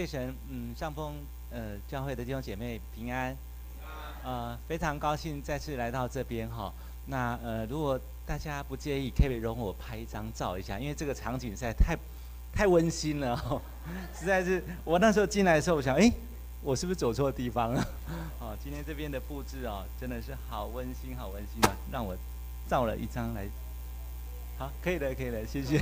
谢神，嗯，上峰呃教会的弟兄姐妹平安，呃，非常高兴再次来到这边哈。那呃，如果大家不介意，可以容我拍一张照一下，因为这个场景实在太太温馨了，实在是我那时候进来的时候，我想，哎，我是不是走错地方了？哦，今天这边的布置哦，真的是好温馨，好温馨啊，让我照了一张来。好，可以的，可以的，谢谢。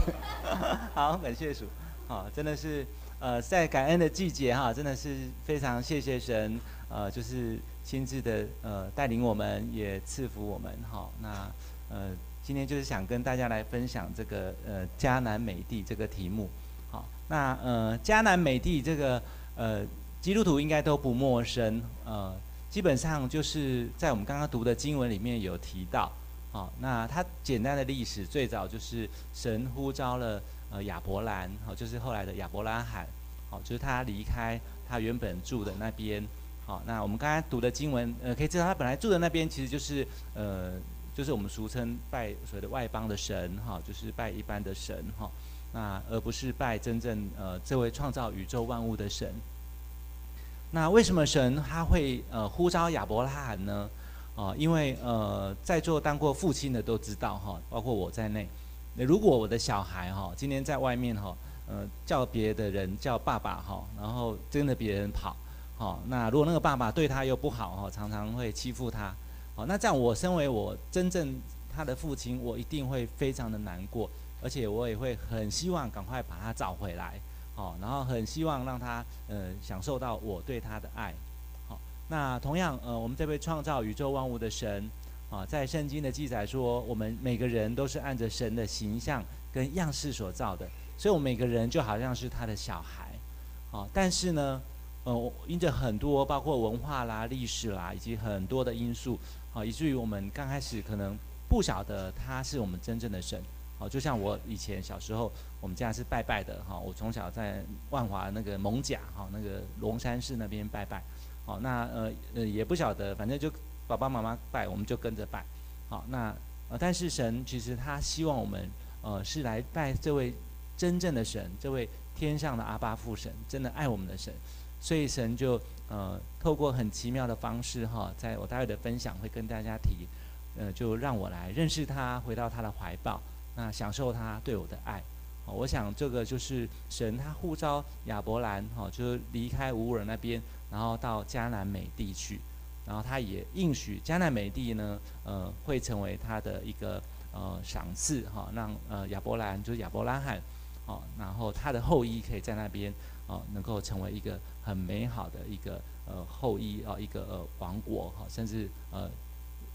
好，感谢主。好，真的是。呃，在感恩的季节哈，真的是非常谢谢神，呃，就是亲自的呃带领我们，也赐福我们哈。那呃，今天就是想跟大家来分享这个呃迦南美地这个题目。好，那呃迦南美地这个呃基督徒应该都不陌生，呃，基本上就是在我们刚刚读的经文里面有提到。好，那它简单的历史最早就是神呼召了。呃，亚伯兰，好，就是后来的亚伯拉罕，好，就是他离开他原本住的那边，好，那我们刚才读的经文，呃，可以知道他本来住的那边其实就是，呃，就是我们俗称拜所谓的外邦的神，哈，就是拜一般的神，哈，那而不是拜真正呃这位创造宇宙万物的神。那为什么神他会呃呼召亚伯拉罕呢？啊，因为呃在座当过父亲的都知道，哈，包括我在内。那如果我的小孩哈，今天在外面哈，呃，叫别的人叫爸爸哈，然后跟着别人跑，好，那如果那个爸爸对他又不好哈，常常会欺负他，好，那这样我身为我真正他的父亲，我一定会非常的难过，而且我也会很希望赶快把他找回来，好，然后很希望让他呃享受到我对他的爱，好，那同样呃，我们这位创造宇宙万物的神。啊，在圣经的记载说，我们每个人都是按着神的形象跟样式所造的，所以，我们每个人就好像是他的小孩。啊，但是呢，呃，因着很多包括文化啦、历史啦，以及很多的因素，啊，以至于我们刚开始可能不晓得他是我们真正的神。啊，就像我以前小时候，我们家是拜拜的，哈，我从小在万华那个蒙甲，哈，那个龙山寺那边拜拜。好，那呃呃也不晓得，反正就。爸爸妈妈拜，我们就跟着拜。好，那呃，但是神其实他希望我们呃是来拜这位真正的神，这位天上的阿爸父神，真的爱我们的神。所以神就呃透过很奇妙的方式哈，在我待会的分享会跟大家提，呃，就让我来认识他，回到他的怀抱，那享受他对我的爱。好，我想这个就是神他呼召亚伯兰哈，就是离开吾珥那边，然后到迦南美地去。然后他也应许迦南美地呢，呃，会成为他的一个呃赏赐哈，让呃亚伯兰就是亚伯拉罕，哦，然后他的后裔可以在那边哦，能够成为一个很美好的一个呃后裔啊，一个呃王国哈，甚至呃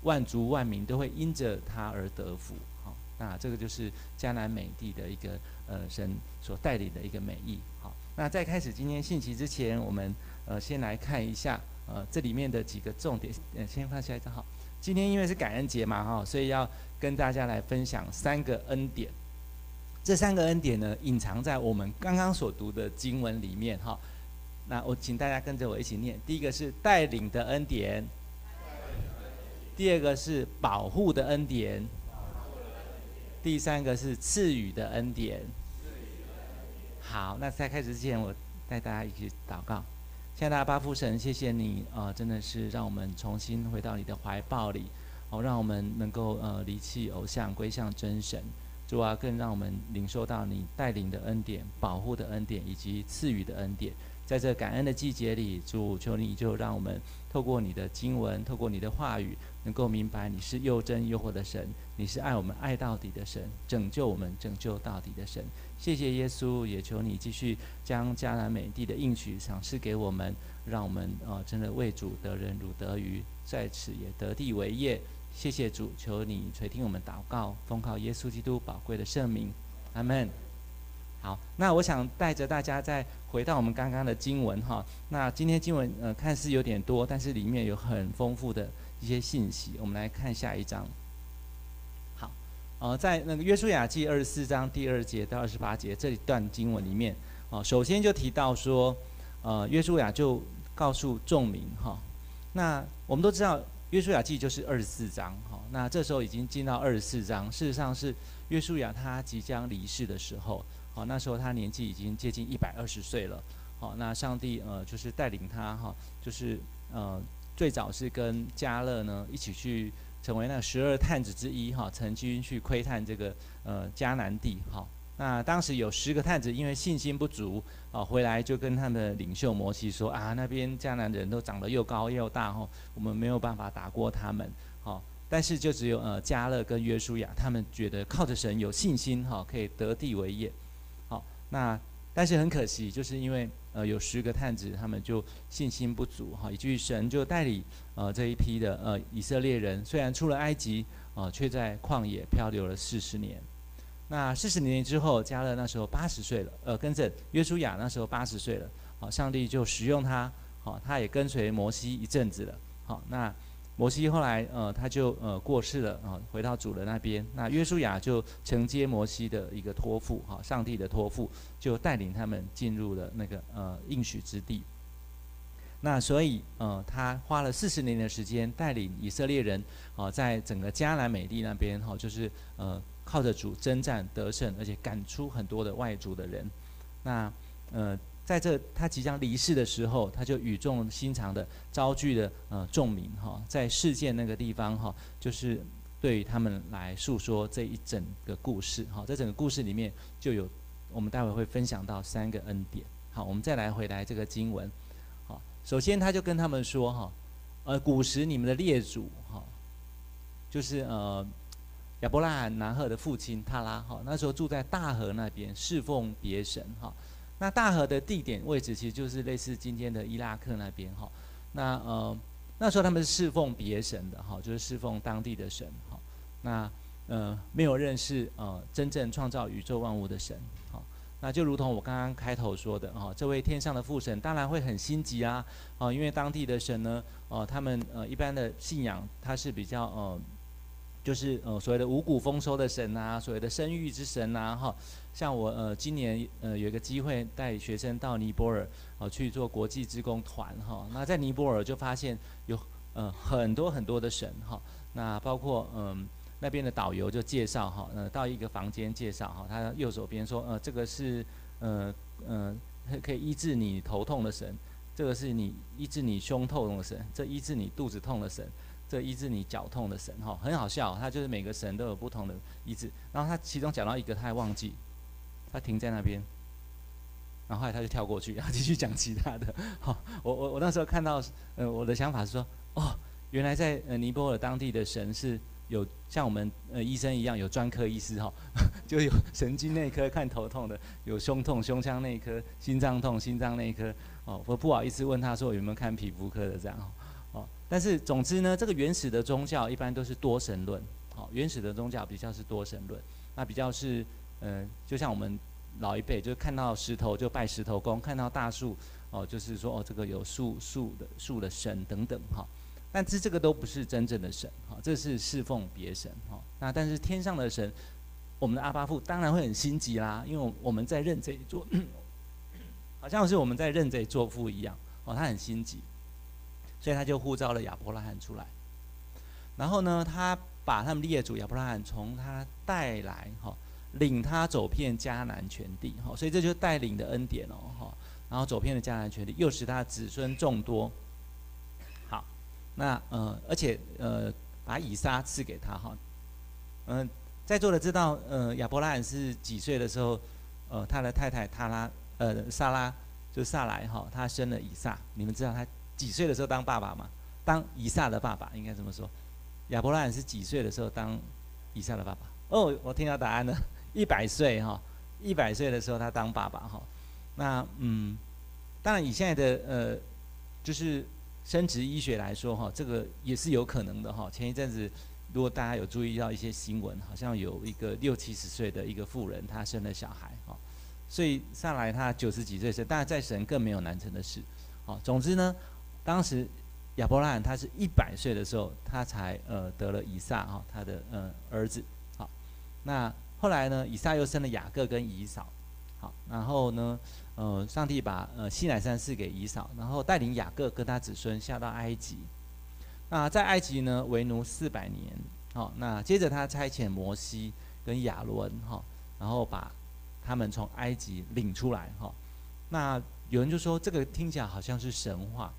万族万民都会因着他而得福好，那这个就是迦南美地的一个呃神所带领的一个美意好，那在开始今天信息之前，我们呃先来看一下。呃，这里面的几个重点，呃，先放下一张好。今天因为是感恩节嘛，哈，所以要跟大家来分享三个恩典。这三个恩典呢，隐藏在我们刚刚所读的经文里面，哈。那我请大家跟着我一起念。第一个是带领的恩典，第二个是保护的恩典，第三个是赐予的恩典。好，那在开始之前，我带大家一起祷告。亲爱的阿爸父神，谢谢你啊、真的是让我们重新回到你的怀抱里，哦，让我们能够呃离弃偶像，归向真神。主啊，更让我们领受到你带领的恩典、保护的恩典以及赐予的恩典。在这感恩的季节里，主求你就让我们透过你的经文，透过你的话语，能够明白你是又真又活的神，你是爱我们爱到底的神，拯救我们拯救到底的神。谢谢耶稣，也求你继续将迦南美地的应许赏赐给我们，让我们啊、呃、真的为主得人如得鱼，在此也得地为业。谢谢主，求你垂听我们祷告，奉靠耶稣基督宝贵的圣名，阿门。好，那我想带着大家再回到我们刚刚的经文哈。那今天经文呃看似有点多，但是里面有很丰富的一些信息。我们来看下一章。呃，在那个约书亚记二十四章第二节到二十八节这一段经文里面，哦，首先就提到说，呃，约书亚就告诉众民哈，那我们都知道约书亚记就是二十四章哈，那这时候已经进到二十四章，事实上是约书亚他即将离世的时候，好，那时候他年纪已经接近一百二十岁了，好，那上帝呃就是带领他哈，就是呃最早是跟迦勒呢一起去成为那十二探子之一哈，曾经去窥探这个呃迦南地哈。那当时有十个探子因为信心不足啊，回来就跟他的领袖摩西说啊，那边迦南人都长得又高又大哈，我们没有办法打过他们。好，但是就只有呃迦勒跟约书亚，他们觉得靠着神有信心哈，可以得地为业。好，那但是很可惜，就是因为呃有十个探子，他们就信心不足哈，以至于神就带领呃这一批的呃以色列人，虽然出了埃及呃，却在旷野漂流了四十年。那四十年之后，加勒那时候八十岁了，呃，跟着约书亚那时候八十岁了，好，上帝就使用他，好，他也跟随摩西一阵子了，好，那摩西后来呃他就呃过世了，啊，回到主的那边，那约书亚就承接摩西的一个托付，哈，上帝的托付，就带领他们进入了那个呃应许之地。那所以呃他花了四十年的时间带领以色列人，啊，在整个迦南美地那边，哈，就是呃。靠着主征战得胜，而且赶出很多的外族的人。那呃，在这他即将离世的时候，他就语重心长的召集了呃众民哈，在事件那个地方哈，就是对他们来诉说这一整个故事哈。在整个故事里面，就有我们待会会分享到三个恩典。好，我们再来回来这个经文。好，首先他就跟他们说哈，呃，古时你们的列祖哈，就是呃。亚伯拉罕、拿赫的父亲塔拉哈，那时候住在大河那边，侍奉别神哈。那大河的地点位置其实就是类似今天的伊拉克那边哈。那呃那时候他们是侍奉别神的哈，就是侍奉当地的神哈。那呃没有认识呃真正创造宇宙万物的神哈。那就如同我刚刚开头说的哈，这位天上的父神当然会很心急啊，因为当地的神呢，呃他们呃一般的信仰他是比较呃。就是呃所谓的五谷丰收的神啊，所谓的生育之神啊，哈，像我呃今年呃有一个机会带学生到尼泊尔哦、呃、去做国际职工团哈，那在尼泊尔就发现有呃很多很多的神哈，那包括嗯、那边的导游就介绍哈，呃到一个房间介绍哈，他右手边说呃这个是呃呃可以医治你头痛的神，这个是你医治你胸痛的神，这医治你肚子痛的神。这医治你脚痛的神哈，很好笑，他就是每个神都有不同的医治。然后他其中讲到一个，他还忘记，他停在那边，然后后来他就跳过去，然后继续讲其他的。好，我我我那时候看到，呃，我的想法是说，哦，原来在呃尼泊尔当地的神是有像我们呃医生一样有专科医师哈，就有神经内科看头痛的，有胸痛胸腔内科，心脏痛心脏内科。哦，我不好意思问他说有没有看皮肤科的这样。哦但是总之呢，这个原始的宗教一般都是多神论，好，原始的宗教比较是多神论，那比较是，呃，就像我们老一辈，就是看到石头就拜石头公，看到大树，哦，就是说哦，这个有树树的树的神等等哈，但是这个都不是真正的神，哈，这是侍奉别神，哈，那但是天上的神，我们的阿巴父当然会很心急啦，因为我们在认贼作，好像是我们在认贼作父一样，哦，他很心急。所以他就呼召了亚伯拉罕出来，然后呢，他把他们列祖亚伯拉罕从他带来哈，领他走遍迦南全地哈，所以这就是带领的恩典哦哈，然后走遍了迦南全地，又使他子孙众多。好，那呃，而且呃，把以撒赐给他哈，嗯、在座的知道呃，亚伯拉罕是几岁的时候，呃，他的太太塔拉呃撒拉就萨莱哈，他生了以撒，你们知道他。几岁的时候当爸爸吗？当以撒的爸爸应该这么说。亚伯拉罕是几岁的时候当以撒的爸爸？哦，我听到答案了，一百岁哈，一百岁的时候他当爸爸哈。那嗯，当然以现在的呃，就是生殖医学来说哈，这个也是有可能的哈。前一阵子如果大家有注意到一些新闻，好像有一个六七十岁的一个妇人，她生了小孩哈，所以上来她九十几岁生，当然在神更没有难成的事。好，总之呢。当时亚伯拉罕他是一百岁的时候，他才呃得了以撒哈，他的呃儿子。好，那后来呢，以撒又生了雅各跟以扫。好，然后呢，呃，上帝把呃西乃山赐给以扫，然后带领雅各跟他子孙下到埃及。那在埃及呢为奴四百年。好，那接着他差遣摩西跟亚伦哈，然后把他们从埃及领出来哈。那有人就说这个听起来好像是神话。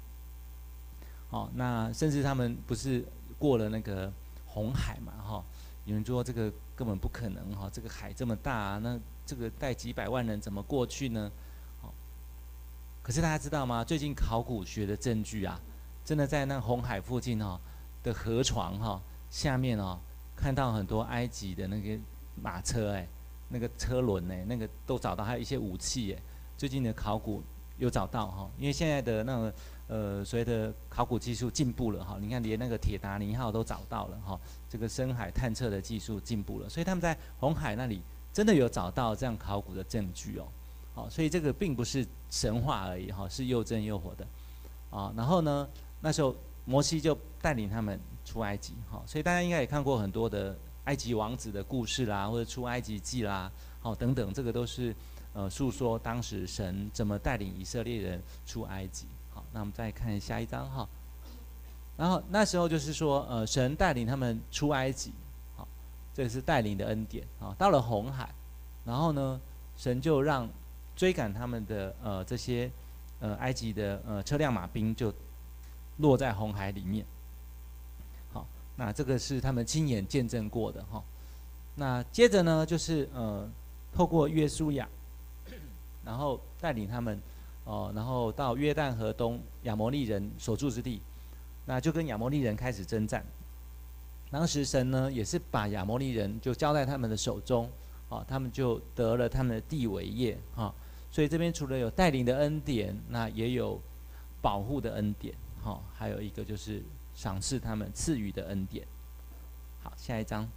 哦，那甚至他们不是过了那个红海嘛？哈、有人说这个根本不可能哈、这个海这么大、那这个带几百万人怎么过去呢？哦，可是大家知道吗？最近考古学的证据啊，真的在那红海附近哈、哦、的河床哈、下面哦，看到很多埃及的那个马车哎，那个车轮哎，那个都找到，还有一些武器哎，最近的考古有找到哈、因为现在的那个。呃，随着考古技术进步了哈，你看连那个铁达尼号都找到了哈，这个深海探测的技术进步了，所以他们在红海那里真的有找到这样考古的证据哦，好，所以这个并不是神话而已哈，是又真又活的，啊，然后呢，那时候摩西就带领他们出埃及哈，所以大家应该也看过很多的埃及王子的故事啦，或者出埃及记啦，好等等，这个都是呃诉说当时神怎么带领以色列人出埃及。好那我们再看下一章哈，然后那时候就是说，呃，神带领他们出埃及，好，这是带领的恩典啊。到了红海，然后呢，神就让追赶他们的呃这些呃埃及的呃车辆马兵就落在红海里面。好，那这个是他们亲眼见证过的哈。那接着呢，就是呃透过约书亚，然后带领他们。哦，然后到约旦河东亚摩利人所住之地，那就跟亚摩利人开始征战。当时神呢也是把亚摩利人就交在他们的手中，哦，他们就得了他们的地为业，哈、哦。所以这边除了有带领的恩典，那也有保护的恩典，哈、哦，还有一个就是赏赐他们赐予的恩典。好，下一章。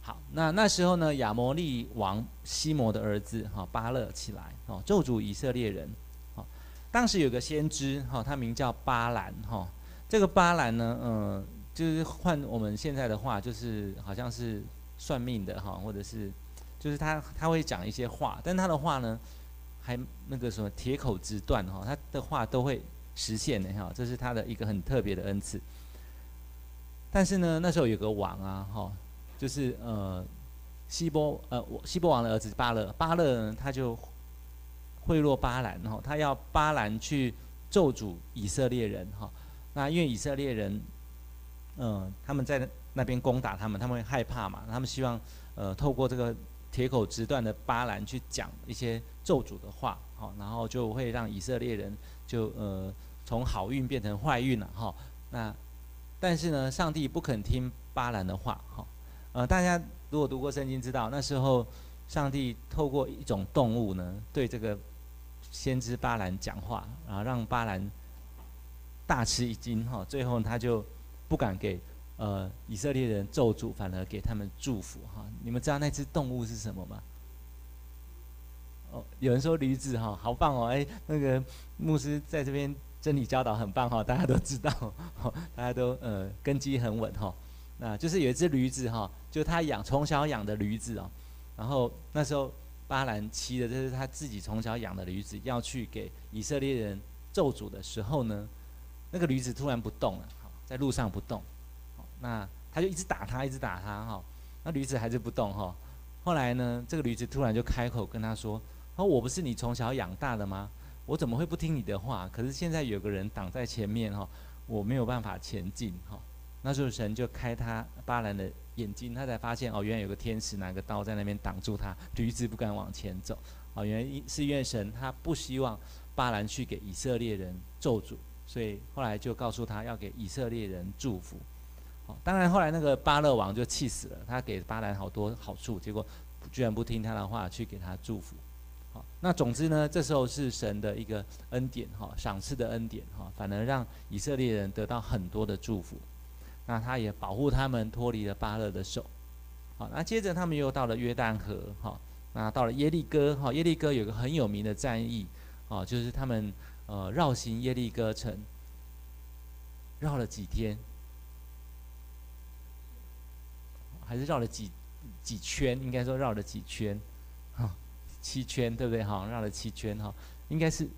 好，那那时候呢，亚摩利王西摩的儿子哈巴勒起来哦，咒诅以色列人。哦，当时有个先知哈，他名叫巴兰哈。这个巴兰呢，嗯，就是换我们现在的话，就是好像是算命的哈，或者是就是他他会讲一些话，但他的话呢，还那个什么铁口直断哈，他的话都会实现的哈，这是他的一个很特别的恩赐。但是呢，那时候有个王啊哈。就是呃，希波呃，希波王的儿子巴勒，巴勒呢他就贿赂巴兰哈，他要巴兰去咒诅以色列人哈。那因为以色列人，嗯、他们在那边攻打他们，他们会害怕嘛，他们希望呃透过这个铁口直断的巴兰去讲一些咒诅的话，好，然后就会让以色列人就呃从好运变成坏运了哈。那但是呢，上帝不肯听巴兰的话哈。呃，大家如果读过圣经，知道那时候上帝透过一种动物呢，对这个先知巴兰讲话，然后让巴兰大吃一惊哈。最后他就不敢给呃以色列人咒诅，反而给他们祝福哈。你们知道那只动物是什么吗？哦，有人说驴子哈，好棒哦！哎，那个牧师在这边真理教导很棒哈，大家都知道，大家都呃根基很稳哈。那就是有一只驴子哈，就他养从小养的驴子哦，然后那时候巴兰骑的这是他自己从小养的驴子，要去给以色列人咒诅的时候呢，那个驴子突然不动了，在路上不动，那他就一直打他，一直打他哈，那驴子还是不动哈。后来呢，这个驴子突然就开口跟他说：“哦，我不是你从小养大的吗？我怎么会不听你的话？可是现在有个人挡在前面哈，我没有办法前进哈。”那时候神就开他巴兰的眼睛，他才发现哦，原来有个天使拿个刀在那边挡住他，驴子不敢往前走。哦，原因是因为神他不希望巴兰去给以色列人咒诅，所以后来就告诉他要给以色列人祝福。哦，当然后来那个巴勒王就气死了，他给巴兰好多好处，结果居然不听他的话去给他祝福。好，那总之呢，这时候是神的一个恩典哈，赏赐的恩典哈，反而让以色列人得到很多的祝福。那他也保护他们脱离了巴勒的手，好，那接着他们又到了约旦河，哈，那到了耶利哥，哈，耶利哥有个很有名的战役，啊，就是他们呃绕行耶利哥城，绕了几天，还是绕了几几圈？应该说绕了几圈，哈，七圈对不对？哈，绕了七圈，哈，应该是，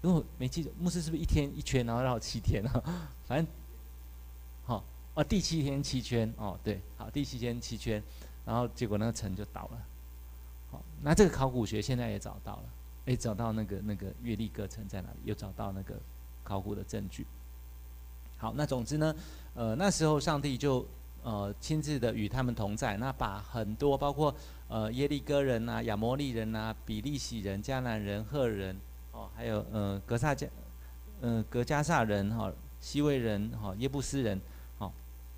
如果没记错，牧师是不是一天一圈，然后绕七天啊？反正。第七天七圈哦，对，好，第七天七圈，然后结果那个城就倒了。好，那这个考古学现在也找到了，哎，找到那个那个约利各城在哪里？又找到那个考古的证据。好，那总之呢，呃，那时候上帝就呃亲自的与他们同在，那把很多包括呃耶利哥人呐、亚摩利人呐、啊、比利洗人、迦南人、赫人，哦，还有呃格萨加，呃格加萨人哈、哦、西魏人哈、哦、耶布斯人，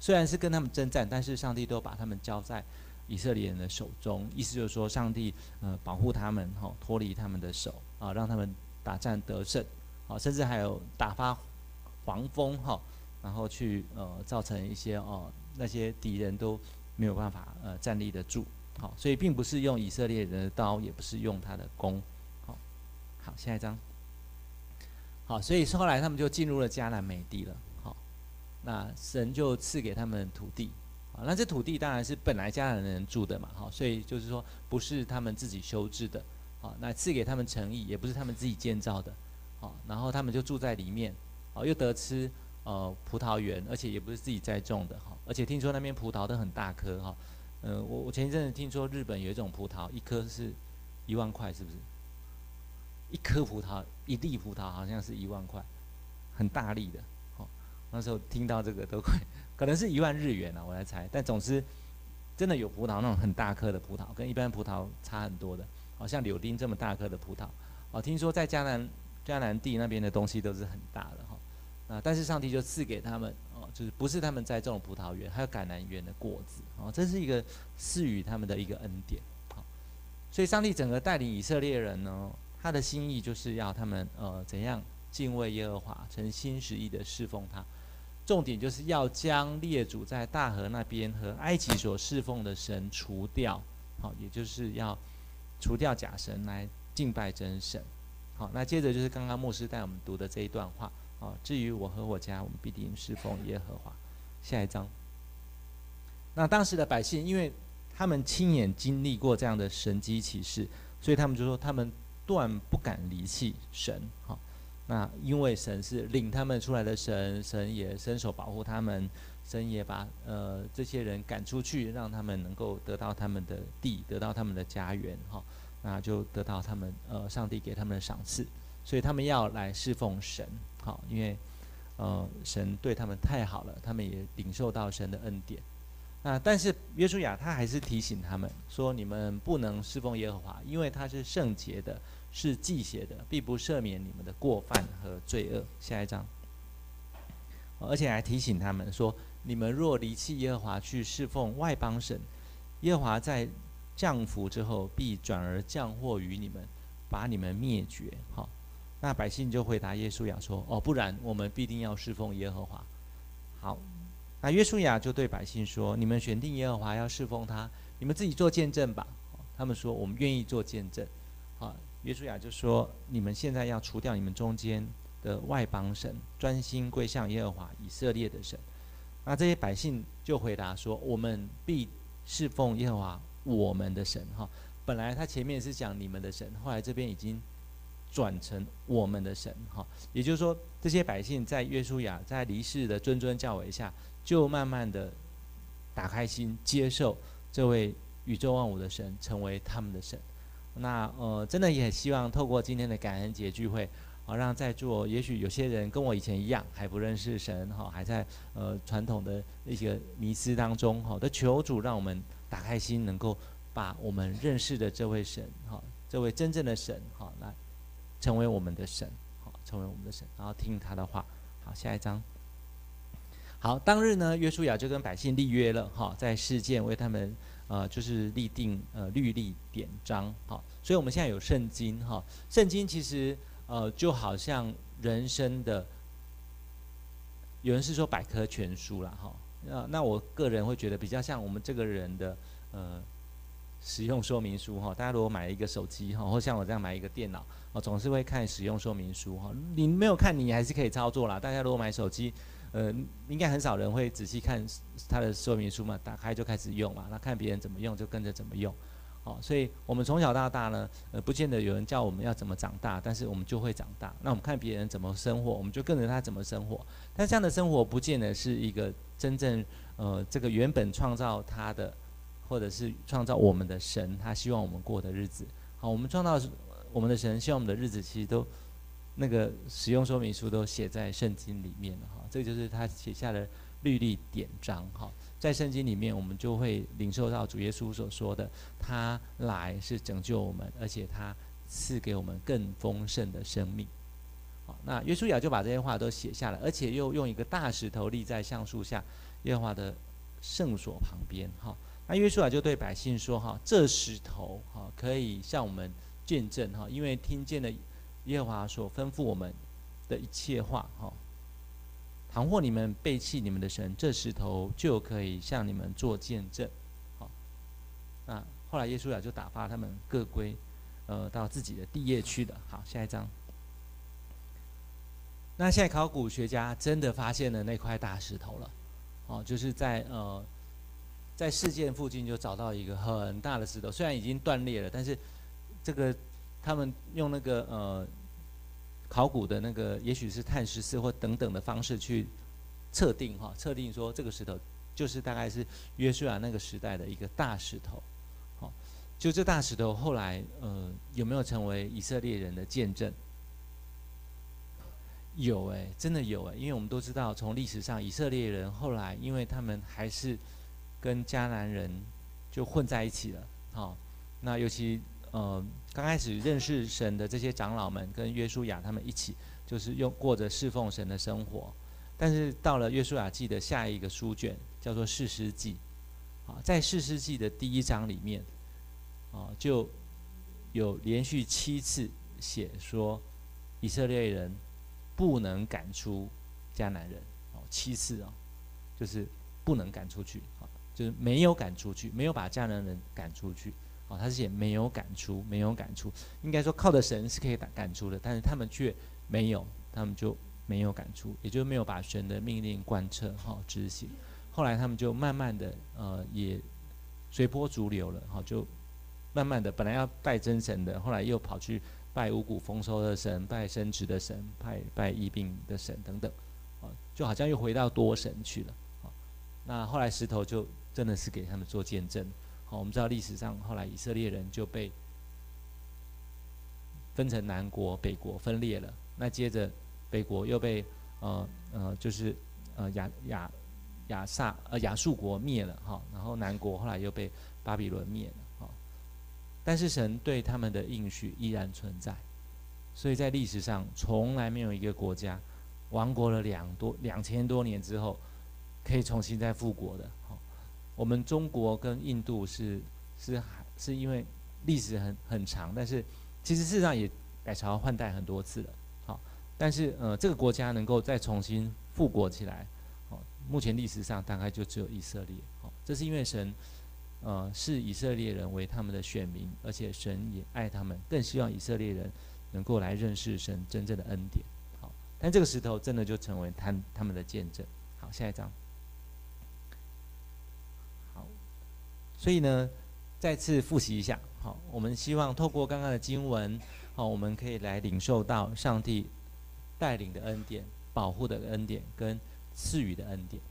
虽然是跟他们征战，但是上帝都把他们交在以色列人的手中，意思就是说，上帝呃保护他们哈、哦，脱离他们的手啊，让他们打战得胜，好、哦，甚至还有打发黄蜂哈。哦然后去呃造成一些哦、那些敌人都没有办法呃站立得住，好，所以并不是用以色列人的刀，也不是用他的弓，好，好，下一张，好，所以后来他们就进入了迦南美地了，那神就赐给他们土地，啊，那这土地当然是本来迦南人住的嘛，哈，所以就是说不是他们自己修治的，啊，那赐给他们城邑，也不是他们自己建造的，啊，然后他们就住在里面，啊，又得吃。呃，葡萄园，而且也不是自己栽种的哈，而且听说那边葡萄都很大颗哈。嗯，我我前一阵子听说日本有一种葡萄，一颗是一万块，是不是？一颗葡萄，一粒葡萄好像是一万块，很大粒的。那时候听到这个都快，可能是一万日元啊，我来猜。但总之，真的有葡萄那种很大颗的葡萄，跟一般葡萄差很多的，好像柳丁这么大颗的葡萄。哦，听说在迦南迦南地那边的东西都是很大的哈。啊！但是上帝就赐给他们哦，就是不是他们栽种葡萄园，还有橄榄园的果子哦，这是一个赐予他们的一个恩典。好，所以上帝整个带领以色列人呢，他的心意就是要他们呃怎样敬畏耶和华，诚心实意的侍奉他。重点就是要将列祖在大河那边和埃及所侍奉的神除掉，好，也就是要除掉假神来敬拜真神。好，那接着就是刚刚牧师带我们读的这一段话。啊，至于我和我家，我们必定侍奉耶和华。下一章。那当时的百姓，因为他们亲眼经历过这样的神迹奇事，所以他们就说他们断不敢离弃神。好，那因为神是领他们出来的神，神也伸手保护他们，神也把呃这些人赶出去，让他们能够得到他们的地，得到他们的家园。哈，那就得到他们呃上帝给他们的赏赐，所以他们要来侍奉神。好，因为，呃，神对他们太好了，他们也领受到神的恩典。那但是约书亚他还是提醒他们说：你们不能侍奉耶和华，因为他是圣洁的，是忌邪的，必不赦免你们的过犯和罪恶。下一章，而且还提醒他们说：你们若离弃耶和华去侍奉外邦神，耶和华在降福之后，必转而降祸于你们，把你们灭绝。好。那百姓就回答约书亚说：“哦，不然我们必定要侍奉耶和华。”好，那约书亚就对百姓说：“你们选定耶和华要侍奉他，你们自己做见证吧。”他们说：“我们愿意做见证。”好，约书亚就说：“你们现在要除掉你们中间的外邦神，专心归向耶和华以色列的神。”那这些百姓就回答说：“我们必侍奉耶和华我们的神。”哈，本来他前面是讲你们的神，后来这边已经。转成我们的神，哈，也就是说，这些百姓在约书亚在离世的谆谆教诲下，就慢慢的打开心，接受这位宇宙万物的神成为他们的神。那呃，真的也希望透过今天的感恩节聚会，好让在座也许有些人跟我以前一样还不认识神，哈，还在呃传统的一些迷思当中，哈，的求主让我们打开心，能够把我们认识的这位神，哈，这位真正的神，哈，来。成为我们的神，好，成为我们的神，然后听他的话。好，下一章。好，当日呢，约书亚就跟百姓立约了，哈，在事件为他们，呃，就是立定呃律例典章，好，所以我们现在有圣经，哈，圣经其实呃就好像人生的，有人是说百科全书了，哈，那那我个人会觉得比较像我们这个人的，呃。使用说明书哈，大家如果买一个手机哈，或像我这样买一个电脑，我总是会看使用说明书哈。你没有看，你还是可以操作啦。大家如果买手机，呃，应该很少人会仔细看它的说明书嘛，打开就开始用嘛，那看别人怎么用就跟着怎么用。好，所以我们从小到大呢，呃，不见得有人教我们要怎么长大，但是我们就会长大。那我们看别人怎么生活，我们就跟着他怎么生活。但这样的生活不见得是一个真正呃，这个原本创造他的。或者是创造我们的神，他希望我们过的日子。好，我们创造我们的神希望我们的日子其实都那个使用说明书都写在圣经里面了哈，这就是他写下的律例典章哈。在圣经里面，我们就会领受到主耶稣所说的，他来是拯救我们，而且他赐给我们更丰盛的生命。好，那约书亚就把这些话都写下来，而且又用一个大石头立在橡树下耶和华的圣所旁边哈。那约书亚就对百姓说哈，这石头哈可以向我们见证哈，因为听见了耶和华所吩咐我们的一切话哈。倘或你们背弃你们的神，这石头就可以向你们做见证。好，那后来耶稣也就打发他们各归呃到自己的地业去了。好，下一章。那现在考古学家真的发现了那块大石头了，哦，就是在呃。在事件附近就找到一个很大的石头，虽然已经断裂了，但是这个他们用那个呃考古的那个，也许是碳十四或等等的方式去测定哈，测定说这个石头就是大概是约书亚那个时代的一个大石头。好，就这大石头后来呃有没有成为以色列人的见证？有哎、真的有哎、因为我们都知道从历史上以色列人后来因为他们还是。跟迦南人就混在一起了，好，那尤其呃刚开始认识神的这些长老们跟约书亚他们一起，就是用过着侍奉神的生活。但是到了约书亚记的下一个书卷，叫做士师记，啊，在士师记的第一章里面，啊，就有连续七次写说以色列人不能赶出迦南人，哦，七次哦，就是不能赶出去。啊就是没有赶出去，没有把迦南人赶出去。哦，他是写没有赶出，没有赶出。应该说靠着神是可以赶赶出的，但是他们却没有，他们就没有赶出，也就没有把神的命令贯彻好执行。后来他们就慢慢的呃也随波逐流了，好，就慢慢的本来要拜真神的，后来又跑去拜五谷丰收的神，拜生殖的神，拜拜疫病的神等等，啊，就好像又回到多神去了。那后来石头就。真的是给他们做见证。我们知道历史上后来以色列人就被分成南国、北国分裂了。那接着北国又被呃呃就是呃亚亚亚萨呃亚述国灭了哈，然后南国后来又被巴比伦灭了哈。但是神对他们的应许依然存在，所以在历史上从来没有一个国家亡国了两多两千多年之后可以重新再复国的。我们中国跟印度是是是因为历史很很长，但是其实事实上也改朝换代很多次了。好，但是呃这个国家能够再重新复国起来，好，目前历史上大概就只有以色列。好，这是因为神呃视以色列人为他们的选民，而且神也爱他们，更希望以色列人能够来认识神真正的恩典。好，但这个石头真的就成为他他们的见证。好，下一张。所以呢，再次复习一下，好，我们希望透过刚刚的经文，好，我们可以来领受到上帝带领的恩典、保护的恩典跟赐予的恩典。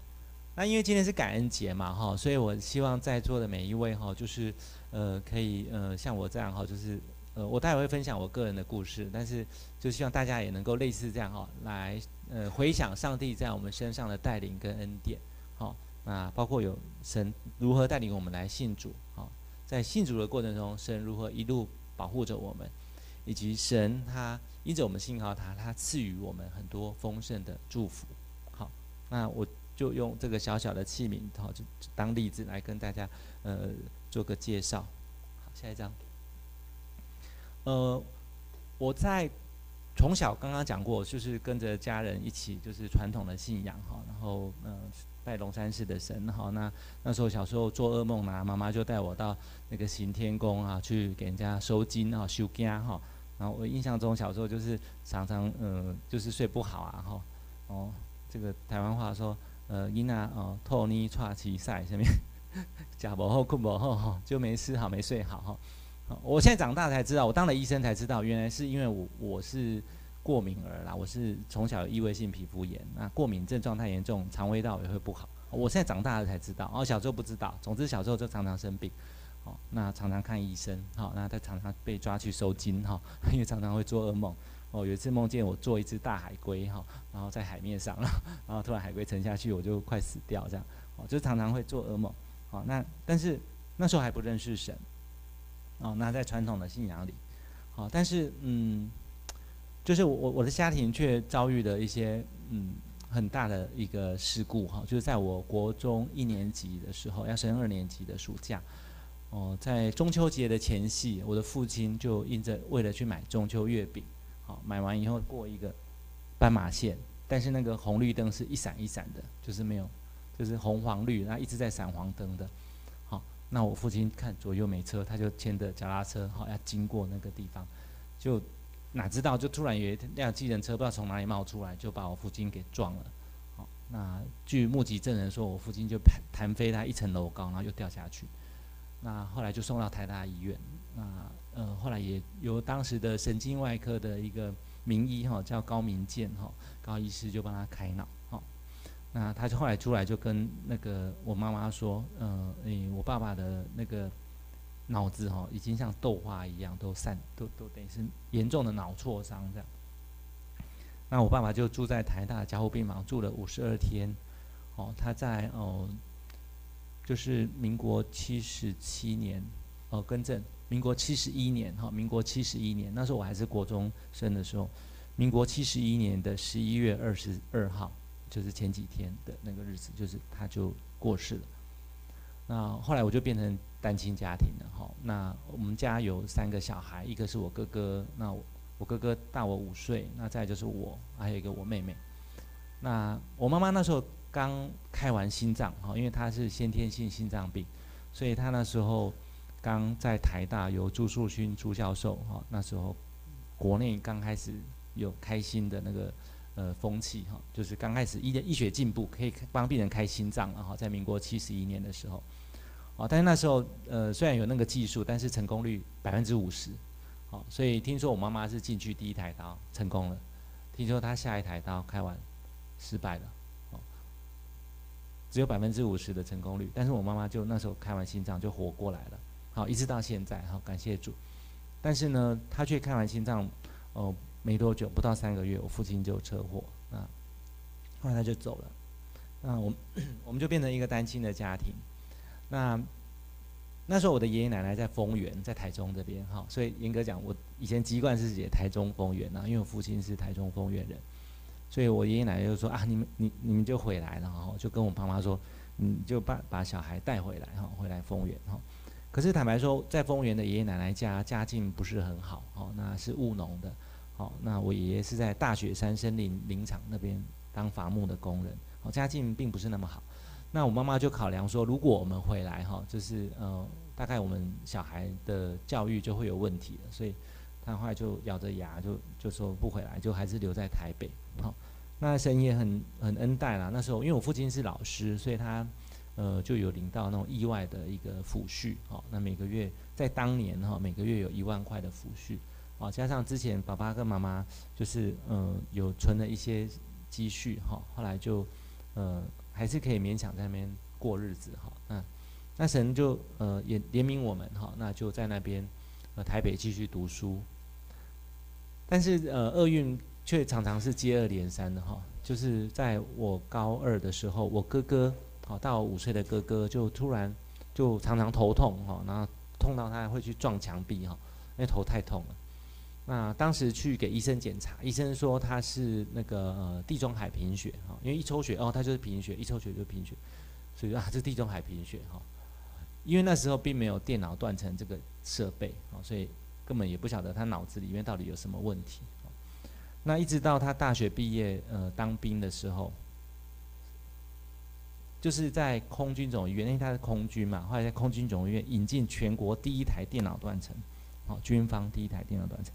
那因为今天是感恩节嘛，哈，所以我希望在座的每一位哈，就是呃，可以呃，像我这样哈，就是呃，我待会会分享我个人的故事，但是就希望大家也能够类似这样哈，来呃回想上帝在我们身上的带领跟恩典，那包括有神如何带领我们来信主，好，在信主的过程中，神如何一路保护着我们，以及神他因着我们信靠他，他赐予我们很多丰盛的祝福。好，那我就用这个小小的器皿，好，就当例子来跟大家呃做个介绍。好，下一张。呃，我在从小刚刚讲过，就是跟着家人一起，就是传统的信仰哈，然后嗯。拜龙山寺的神，好，那那时候小时候做噩梦嘛，妈妈就带我到那个行天宫啊，去给人家收金啊、收惊哈。然后我印象中小时候就是常常嗯，就是睡不好啊，哈，哦，这个台湾话说，呃，因啊哦，托尼串起赛上面，假不后困不后哈，就没吃好没睡好哈。我现在长大才知道，我当了医生才知道，原来是因为我我是。过敏儿啦，我是从小有异位性皮肤炎，那过敏症状太严重，肠胃道也会不好。我现在长大了才知道，哦，小时候不知道。总之小时候就常常生病，哦，那常常看医生，好，那他常常被抓去收金，哈，因为常常会做噩梦。哦，有一次梦见我做一只大海龟，哈，然后在海面上，然后突然海龟沉下去，我就快死掉，这样，哦，就常常会做噩梦。哦，那但是那时候还不认识神，哦，那在传统的信仰里，好，但是嗯，就是我我的家庭却遭遇了一些嗯很大的一个事故，哈，就是在我国中一年级的时候，要升二年级的暑假。哦，在中秋节的前夕，我的父亲就因着为了去买中秋月饼，好，买完以后过一个斑马线，但是那个红绿灯是一闪一闪的，就是没有，就是红黄绿，然后一直在闪黄灯的。好，那我父亲看左右没车，他就牵着脚踏车，好，要经过那个地方，就哪知道就突然有一辆计程车不知道从哪里冒出来，就把我父亲给撞了。好，那据目击证人说，我父亲就弹飞他一层楼高，然后又掉下去。那后来就送到台大医院，那呃后来也由当时的神经外科的一个名医哈叫高明健哈高医师就帮他开脑哈，那他就后来出来就跟那个我妈妈说，呃诶我爸爸的那个脑子哈已经像豆花一样都散都都等于是严重的脑挫伤这样，那我爸爸就住在台大加护病房住了五十二天，哦他在哦。就是民国七十七年，哦，更正，民国七十一年，哈，民国七十一年，那时候我还是国中生的时候，民国七十一年的十一月二十二号，就是前几天的那个日子，就是他就过世了。那后来我就变成单亲家庭了，那我们家有三个小孩，一个是我哥哥，那我我哥哥大我五岁，那再就是我，还有一个我妹妹。那我妈妈那时候。刚开完心脏哈，因为她是先天性心脏病，所以她那时候刚在台大由朱树勋朱教授哈，那时候国内刚开始有开心的那个呃风气哈，就是刚开始医医学进步，可以帮病人开心脏了哈，在民国七十一年的时候，啊，但是那时候呃虽然有那个技术，但是成功率百分之五十，好，所以听说我妈妈是进去第一台刀成功了，听说她下一台刀开完失败了。只有百分之五十的成功率，但是我妈妈就那时候开完心脏就活过来了，好，一直到现在，好，感谢主。但是呢，她却开完心脏，哦，没多久，不到三个月，我父亲就车祸，那后来他就走了，那我们 我们就变成一个单亲的家庭。那那时候我的爷爷奶奶在丰原，在台中这边，哈，所以严格讲，我以前籍贯是写台中丰原啊，因为我父亲是台中丰原人。所以我爷爷奶奶就说啊，你们你你们就回来了哈，就跟我爸妈说，你就把把小孩带回来哈，回来丰原哈。可是坦白说，在丰原的爷爷奶奶家家境不是很好哦，那是务农的，好，那我爷爷是在大雪山森林林场那边当伐木的工人，哦，家境并不是那么好。那我妈妈就考量说，如果我们回来哈，就是呃，大概我们小孩的教育就会有问题了，所以她后来就咬着牙就就说不回来，就还是留在台北。好，那神也很很恩待啦。那时候因为我父亲是老师，所以他呃就有领到那种意外的一个抚恤。好，那每个月在当年哈，每个月有一万块的抚恤。好，加上之前爸爸跟妈妈就是呃有存了一些积蓄哈，后来就呃还是可以勉强在那边过日子哈。那那神就呃也怜悯我们哈，那就在那边呃台北继续读书。但是呃厄运。却常常是接二连三的哈，就是在我高二的时候，我哥哥，好大我五岁的哥哥，就突然就常常头痛哈，然后痛到他会去撞墙壁哈，因为头太痛了。那当时去给医生检查，医生说他是那个呃地中海贫血哈，因为一抽血哦，他就是贫血，一抽血就贫血，所以说啊这地中海贫血哈，因为那时候并没有电脑断层这个设备啊，所以根本也不晓得他脑子里面到底有什么问题。那一直到他大学毕业，呃，当兵的时候，就是在空军总医院，因为他是空军嘛，后来在空军总医院引进全国第一台电脑断层，好，军方第一台电脑断层，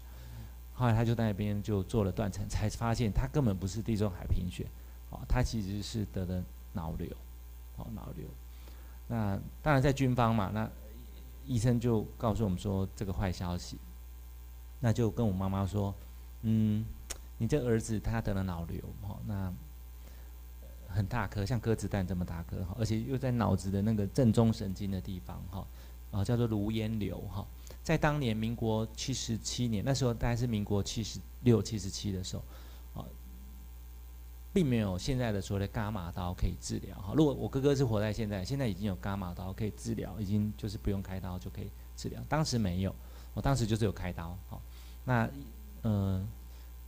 后来他就在那边就做了断层，才发现他根本不是地中海贫血，哦，他其实是得了脑瘤，哦，脑瘤。那当然在军方嘛，那医生就告诉我们说这个坏消息，那就跟我妈妈说，嗯。你这儿子他得了脑瘤，哈，那很大颗，像鸽子蛋这么大颗，哈，而且又在脑子的那个正中神经的地方，哈，啊，叫做颅烟瘤哈，在当年民国七十七年，那时候大概是民国七十六、七十七的时候，啊，并没有现在的所谓的伽马刀可以治疗哈。如果我哥哥是活在现在，现在已经有伽马刀可以治疗，已经就是不用开刀就可以治疗。当时没有，我当时就是有开刀。好，那嗯、呃，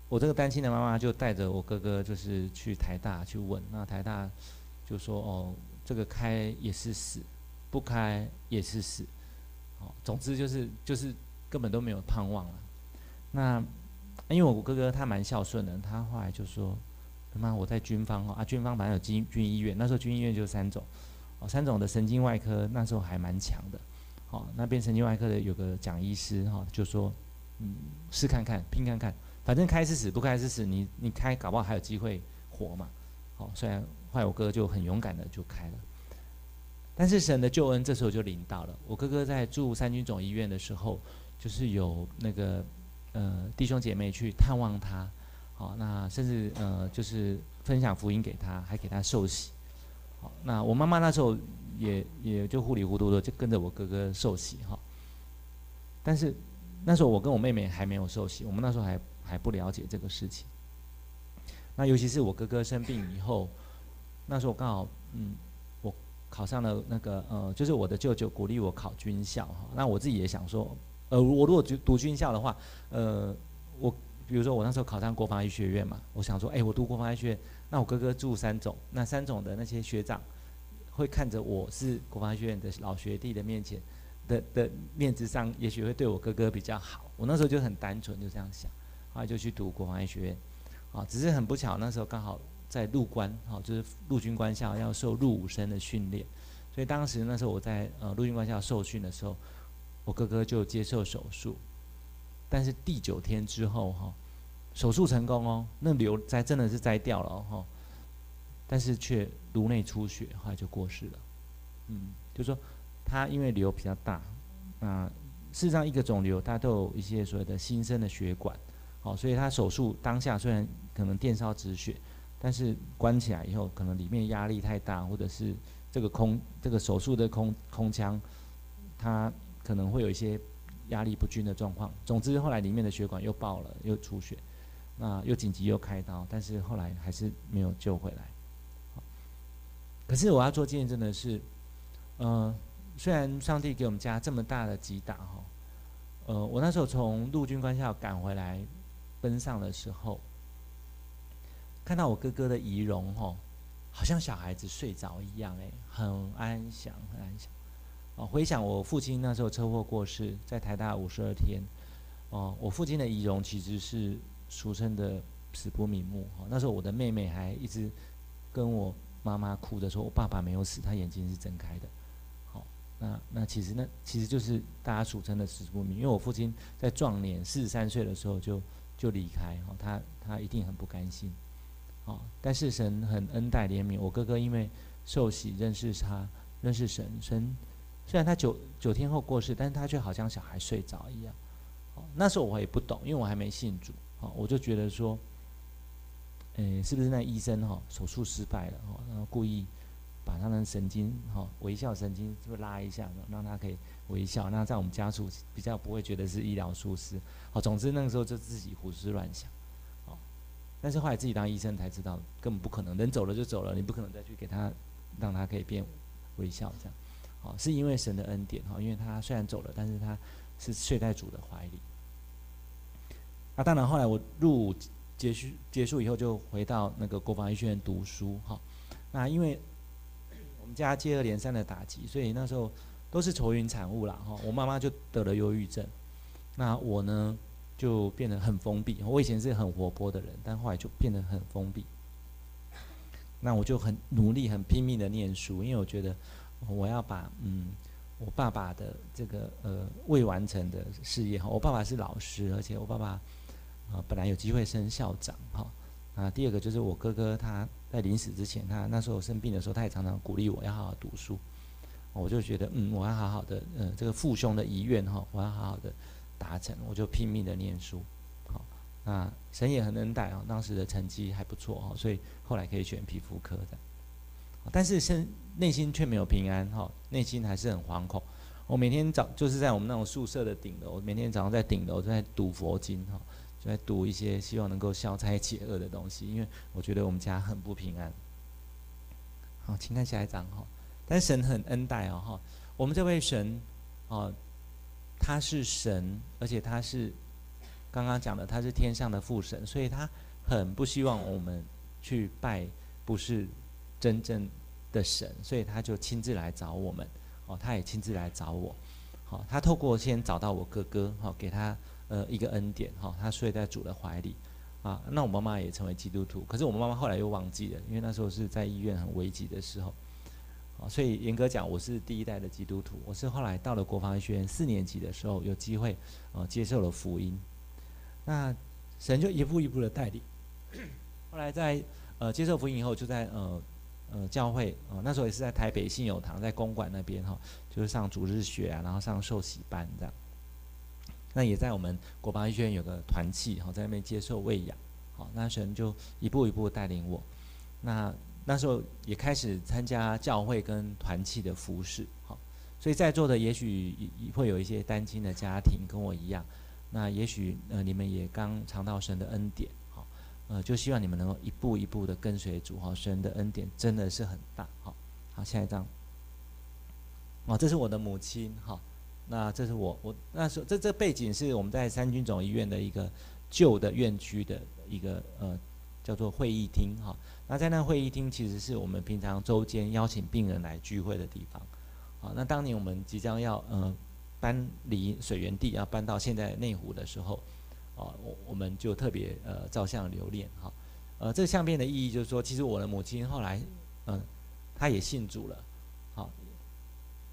我这个单亲的妈妈就带着我哥哥就是去台大去问，那台大就说哦，这个开也是死。不开也是死，哦，总之就是就是根本都没有盼望了。那因为我哥哥他蛮孝顺的，他后来就说：“妈，我在军方哦，啊，军方反正有军军医院，那时候军医院就三种，哦，三种的神经外科那时候还蛮强的，哦，那边神经外科的有个蒋医师哈，就说，嗯，试看看，拼看看，反正开是死，不开是死，你你开搞不好还有机会活嘛，哦，虽然后来我哥就很勇敢的就开了。”但是神的救恩这时候就临到了。我哥哥在住三军总医院的时候，就是有那个呃弟兄姐妹去探望他，好，那甚至呃就是分享福音给他，还给他受洗。好，那我妈妈那时候也也就糊里糊涂的就跟着我哥哥受洗哈。但是那时候我跟我妹妹还没有受洗，我们那时候还还不了解这个事情。那尤其是我哥哥生病以后，那时候刚好嗯。考上了那个呃，就是我的舅舅鼓励我考军校哈。那我自己也想说，呃，我如果读读军校的话，呃，我比如说我那时候考上国防医学院嘛，我想说，哎，我读国防医学院，那我哥哥住三总，那三总的那些学长会看着我是国防医学院的老学弟的面前的的面子上，也许会对我哥哥比较好。我那时候就很单纯就这样想，后来就去读国防医学院，啊，只是很不巧那时候刚好。在陆官，哈，就是陆军官校要受入伍生的训练，所以当时那时候我在呃陆军官校受训的时候，我哥哥就接受手术，但是第九天之后哈，手术成功哦，那瘤摘真的是摘掉了哈，但是却颅内出血，后来就过世了。嗯，就说他因为瘤比较大，那事实上一个肿瘤它都有一些所谓的新生的血管，好，所以他手术当下虽然可能电烧止血。但是关起来以后，可能里面压力太大，或者是这个空这个手术的空空腔，它可能会有一些压力不均的状况。总之后来里面的血管又爆了，又出血，那又紧急又开刀，但是后来还是没有救回来。可是我要做见证的是，呃，虽然上帝给我们家这么大的击打哈，呃，我那时候从陆军官校赶回来奔丧的时候。看到我哥哥的遗容，吼，好像小孩子睡着一样，哎，很安详，很安详。哦，回想我父亲那时候车祸过世，在台大五十二天，哦，我父亲的遗容其实是俗称的死不瞑目。哦，那时候我的妹妹还一直跟我妈妈哭着说，我爸爸没有死，他眼睛是睁开的。好，那那其实那其实就是大家俗称的死不瞑目，因为我父亲在壮年四十三岁的时候就就离开，哦，他他一定很不甘心。哦但是神很恩待怜悯，我哥哥因为受洗认识他，认识神，神虽然他九九天后过世，但是他却好像小孩睡着一样。哦那时候我也不懂，因为我还没信主，哦我就觉得说，诶，是不是那医生哈手术失败了，然后故意把他的神经哈微笑神经就拉一下，让他可以微笑，那在我们家属比较不会觉得是医疗疏失。好，总之那个时候就自己胡思乱想。但是后来自己当医生才知道，根本不可能，人走了就走了，你不可能再去给他，让他可以变微笑这样，好，是因为神的恩典哈，因为他虽然走了，但是他是睡在主的怀里。那当然后来我入伍结束结束以后就回到那个国防医学院读书哈，那因为我们家接二连三的打击，所以那时候都是愁云惨雾啦哈，我妈妈就得了忧郁症，那我呢？就变得很封闭。我以前是很活泼的人，但后来就变得很封闭。那我就很努力、很拼命的念书，因为我觉得我要把嗯我爸爸的这个呃未完成的事业哈。我爸爸是老师，而且我爸爸啊、本来有机会升校长哈。啊，第二个就是我哥哥他在临死之前，他那时候生病的时候，他也常常鼓励我要好好读书。我就觉得嗯，我要好好的呃这个父兄的遗愿哈，我要好好的。达成，我就拼命的念书，好，那神也很恩待啊，当时的成绩还不错哈，所以后来可以选皮肤科的，但是身内心却没有平安哈，内心还是很惶恐，我每天早就是在我们那种宿舍的顶楼，每天早上在顶楼就在读佛经哈，就在读一些希望能够消灾解厄的东西，因为我觉得我们家很不平安。好，请看下一张哈。但神很恩待哦哈，我们这位神哦，他是神，而且他是刚刚讲的，他是天上的父神，所以他很不希望我们去拜不是真正的神，所以他就亲自来找我们。哦，他也亲自来找我，好，他透过先找到我哥哥，好，给他呃一个恩典，哈，他睡在主的怀里。啊，那我妈妈也成为基督徒，可是我妈妈后来又忘记了，因为那时候是在医院很危急的时候，啊，所以严格讲，我是第一代的基督徒，我是后来到了国防医学院四年级的时候有机会，呃，接受了福音，那神就一步一步的带领，后来在呃接受福音以后，就在呃呃教会，呃那时候也是在台北信友堂，在公馆那边哈，就是上主日学啊，然后上受洗班这样。那也在我们国防医学院有个团契，好，在那边接受喂养，好，那神就一步一步带领我。那那时候也开始参加教会跟团契的服事，好，所以在座的也许会有一些单亲的家庭跟我一样，那也许呃你们也刚尝到神的恩典，好，呃就希望你们能够一步一步的跟随主，哈，神的恩典真的是很大，好，好，下一张，哦，这是我的母亲，哈。那这是我我那时候这这背景是我们在三军总医院的一个旧的院区的一个呃叫做会议厅哈。那在那会议厅其实是我们平常周间邀请病人来聚会的地方。好，那当年我们即将要呃搬离水源地要搬到现在内湖的时候，哦我我们就特别呃照相留念哈。呃这个相片的意义就是说，其实我的母亲后来嗯、她也信主了。好，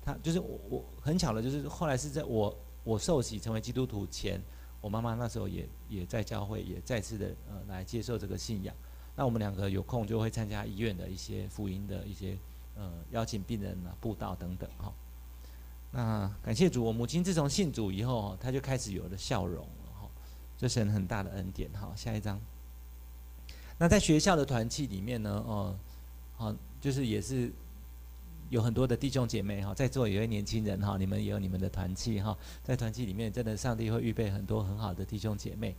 她就是我，我很巧的，就是后来是在我我受洗成为基督徒前，我妈妈那时候也也在教会，也再次的呃来接受这个信仰。那我们两个有空就会参加医院的一些福音的一些呃邀请病人啊布道等等哈。那感谢主，我母亲自从信主以后，她就开始有了笑容了哈，这是很大的恩典哈。下一张。那在学校的团契里面呢，哦，好，就是也是。有很多的弟兄姐妹哈，在座有位年轻人哈，你们也有你们的团契哈，在团契里面，真的上帝会预备很多很好的弟兄姐妹。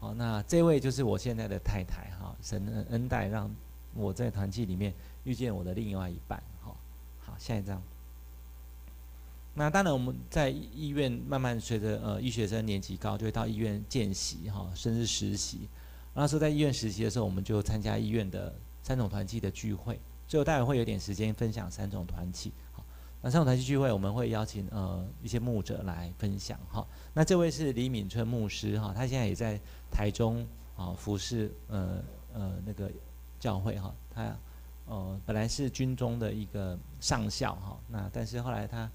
好，那这位就是我现在的太太哈，神恩恩待让我在团契里面遇见我的另外一半。好，好，下一张。那当然我们在医院慢慢随着呃医学生年级高，就会到医院见习哈，甚至实习。那时候在医院实习的时候，我们就参加医院的三种团契的聚会。最后待会会有点时间分享三种团契，那三种团契聚会我们会邀请呃一些牧者来分享哈。那这位是李敏春牧师哈，他现在也在台中啊服侍呃呃那个教会哈。他呃本来是军中的一个上校哈，那但是后来他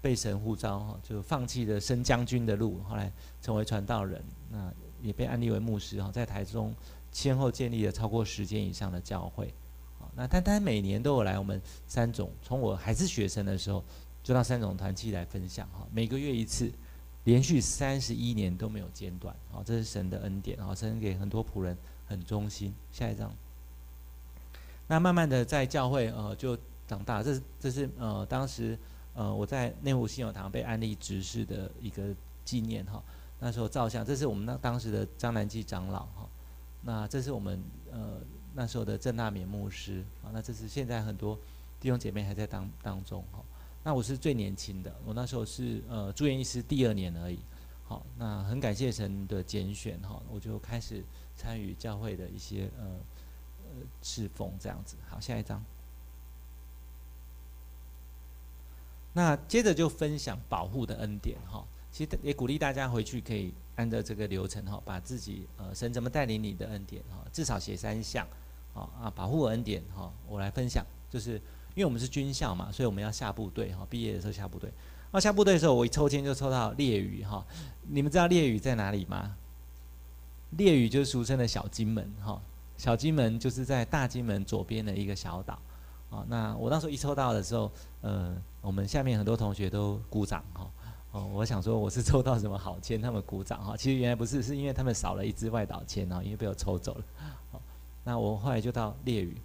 被神呼召哈，就放弃了升将军的路，后来成为传道人，那也被安立为牧师哈，在台中先后建立了超过十间以上的教会。那丹丹每年都有来我们三种，从我还是学生的时候，就到三种团契来分享哈，每个月一次，连续三十一年都没有间断，好，这是神的恩典，好，神给很多仆人很忠心。下一张，那慢慢的在教会呃就长大，这是这是呃当时呃我在内湖信友堂被安利执事的一个纪念哈，那时候照相，这是我们那当时的张南基长老哈，那这是我们呃。那时候的郑大勉牧师啊，那这是现在很多弟兄姐妹还在当当中哈。那我是最年轻的，我那时候是呃住院医师第二年而已。好，那很感谢神的拣选哈，我就开始参与教会的一些呃呃侍奉这样子。好，下一张。那接着就分享保护的恩典哈。其实也鼓励大家回去可以按照这个流程哈，把自己呃神怎么带领你的恩典哈，至少写三项。好啊，保护恩典哈，我来分享，就是因为我们是军校嘛，所以我们要下部队哈，毕业的时候下部队。那下部队的时候，我一抽签就抽到烈屿哈。你们知道烈屿在哪里吗？烈屿就是俗称的小金门哈，小金门就是在大金门左边的一个小岛。啊，那我那时候一抽到的时候，呃，我们下面很多同学都鼓掌哈。哦，我想说我是抽到什么好签，他们鼓掌哈。其实原来不是，是因为他们少了一支外岛签啊，因为被我抽走了。那我后来就到烈屿，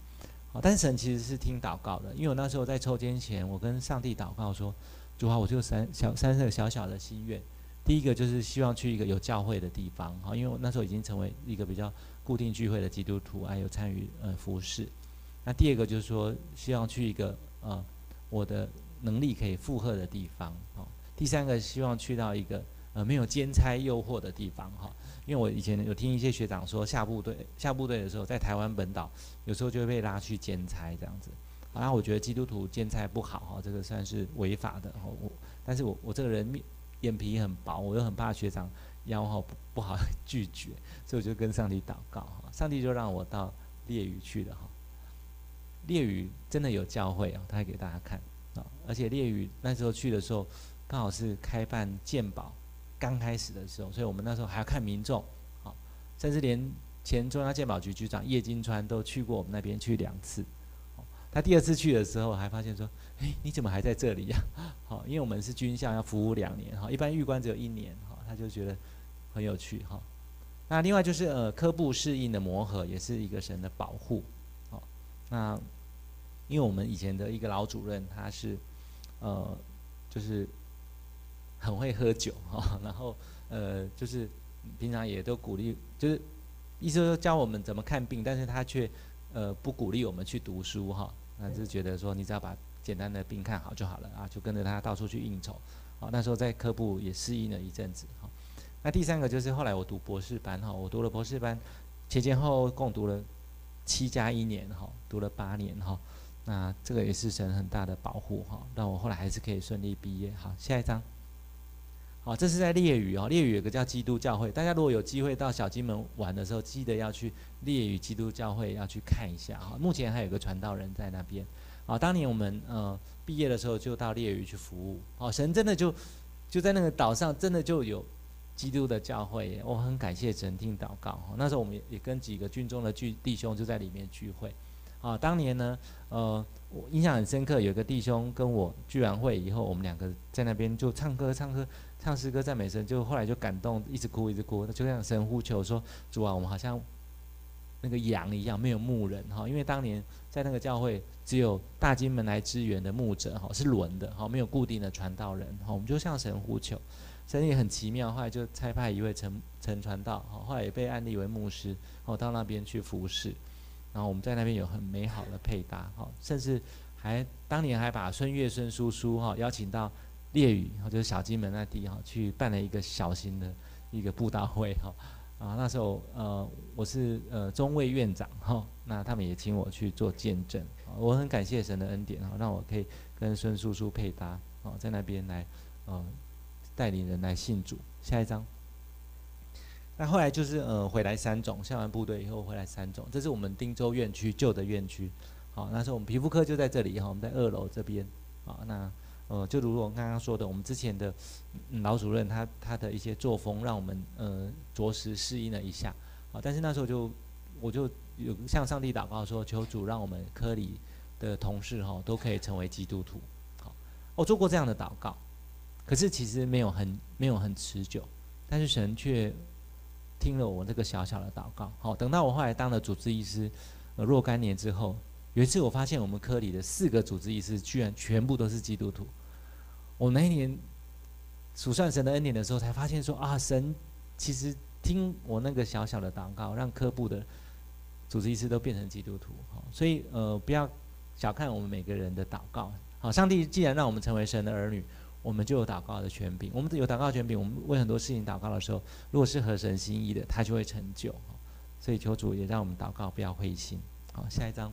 好，但是神其实是听祷告的，因为我那时候在抽签前，我跟上帝祷告说，主啊，我就三小三个小小的心愿。第一个就是希望去一个有教会的地方，哈，因为我那时候已经成为一个比较固定聚会的基督徒，还有参与呃服饰。那第二个就是说，希望去一个呃我的能力可以负荷的地方，哈。第三个希望去到一个呃没有兼差诱惑的地方，哈。因为我以前有听一些学长说，下部队下部队的时候，在台湾本岛有时候就会被拉去兼差这样子。然后我觉得基督徒兼差不好，哈，这个算是违法的，哈。我但是我我这个人面。眼皮很薄，我又很怕学长邀哈不不好 拒绝，所以我就跟上帝祷告哈，上帝就让我到猎屿去了哈。猎屿真的有教会啊，他还给大家看啊，而且猎屿那时候去的时候，刚好是开办鉴宝刚开始的时候，所以我们那时候还要看民众，好，甚至连前中央健保局局长叶金川都去过我们那边去两次。他第二次去的时候，还发现说：“哎，你怎么还在这里呀？” 好，因为我们是军校，要服务两年哈，一般预官只有一年哈，他就觉得很有趣哈。那另外就是呃，科部适应的磨合，也是一个神的保护。好，那因为我们以前的一个老主任，他是呃，就是很会喝酒 哈，然后呃，就是平常也都鼓励，就是意思说教我们怎么看病，但是他却呃不鼓励我们去读书哈。那就觉得说，你只要把简单的病看好就好了啊，就跟着他到处去应酬。好，那时候在科部也适应了一阵子。好，那第三个就是后来我读博士班哈，我读了博士班，前前后后共读了七加一年哈，读了八年哈。那这个也是神很大的保护哈，让我后来还是可以顺利毕业。好，下一张。好，这是在烈屿哦，烈屿有个叫基督教会，大家如果有机会到小金门玩的时候，记得要去烈屿基督教会要去看一下哈。目前还有个传道人在那边。好，当年我们呃毕业的时候就到烈屿去服务。好，神真的就就在那个岛上，真的就有基督的教会耶。我很感谢神听祷告。那时候我们也也跟几个军中的聚弟兄就在里面聚会。啊，当年呢，呃，我印象很深刻，有个弟兄跟我聚完会以后，我们两个在那边就唱歌唱歌。唱诗歌赞美神，就后来就感动，一直哭一直哭，就像神呼求说：“主啊，我们好像那个羊一样，没有牧人哈。因为当年在那个教会，只有大金门来支援的牧者哈，是轮的哈，没有固定的传道人哈。我们就向神呼求，神也很奇妙，后来就差派一位陈陈传道，后来也被安立为牧师，然后到那边去服侍。然后我们在那边有很美好的配搭哈，甚至还当年还把孙月孙叔叔哈邀请到。烈屿，就是小金门那地哈，去办了一个小型的一个布道会哈，啊，那时候呃，我是呃中卫院长哈，那他们也请我去做见证，我很感谢神的恩典哈，让我可以跟孙叔叔配搭，哦，在那边来呃带领人来信主。下一张，那后来就是呃回来三种，下完部队以后回来三种，这是我们汀州院区旧的院区，好，那时候我们皮肤科就在这里哈，我们在二楼这边，好，那。呃，就如我刚刚说的，我们之前的老主任他他的一些作风，让我们呃着实适应了一下啊。但是那时候就我就有向上帝祷告说，求主让我们科里的同事哈都可以成为基督徒。好，我做过这样的祷告，可是其实没有很没有很持久，但是神却听了我这个小小的祷告。好，等到我后来当了主治医师呃若干年之后，有一次我发现我们科里的四个主治医师居然全部都是基督徒。我那一年数算神的恩典的时候，才发现说啊，神其实听我那个小小的祷告，让科部的主治医师都变成基督徒。好，所以呃，不要小看我们每个人的祷告。好，上帝既然让我们成为神的儿女，我们就有祷告的权柄。我们有祷告权柄，我们为很多事情祷告的时候，如果是合神心意的，他就会成就。所以求主也让我们祷告，不要灰心。好，下一章。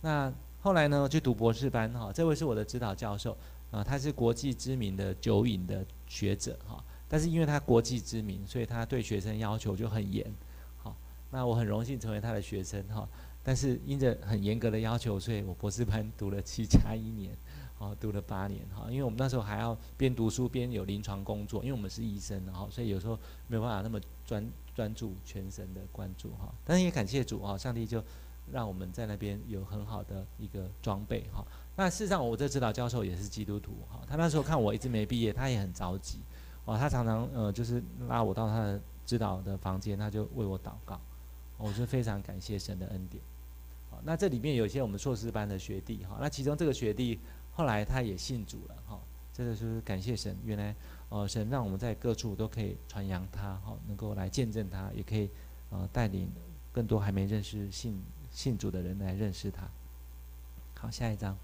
那后来呢，去读博士班。哈，这位是我的指导教授。啊，他是国际知名的酒瘾的学者哈，但是因为他国际知名，所以他对学生要求就很严。好，那我很荣幸成为他的学生哈，但是因着很严格的要求，所以我博士班读了七加一年，哦，读了八年哈，因为我们那时候还要边读书边有临床工作，因为我们是医生哈，所以有时候没有办法那么专专注全神的关注哈，但是也感谢主啊，上帝就让我们在那边有很好的一个装备哈。那事实上，我这指导教授也是基督徒哈。他那时候看我一直没毕业，他也很着急哦。他常常呃，就是拉我到他的指导的房间，他就为我祷告。我就非常感谢神的恩典。好，那这里面有一些我们硕士班的学弟哈。那其中这个学弟后来他也信主了哈。这个就是感谢神，原来呃神让我们在各处都可以传扬他，哈，能够来见证他，也可以呃带领更多还没认识信信主的人来认识他。好，下一章。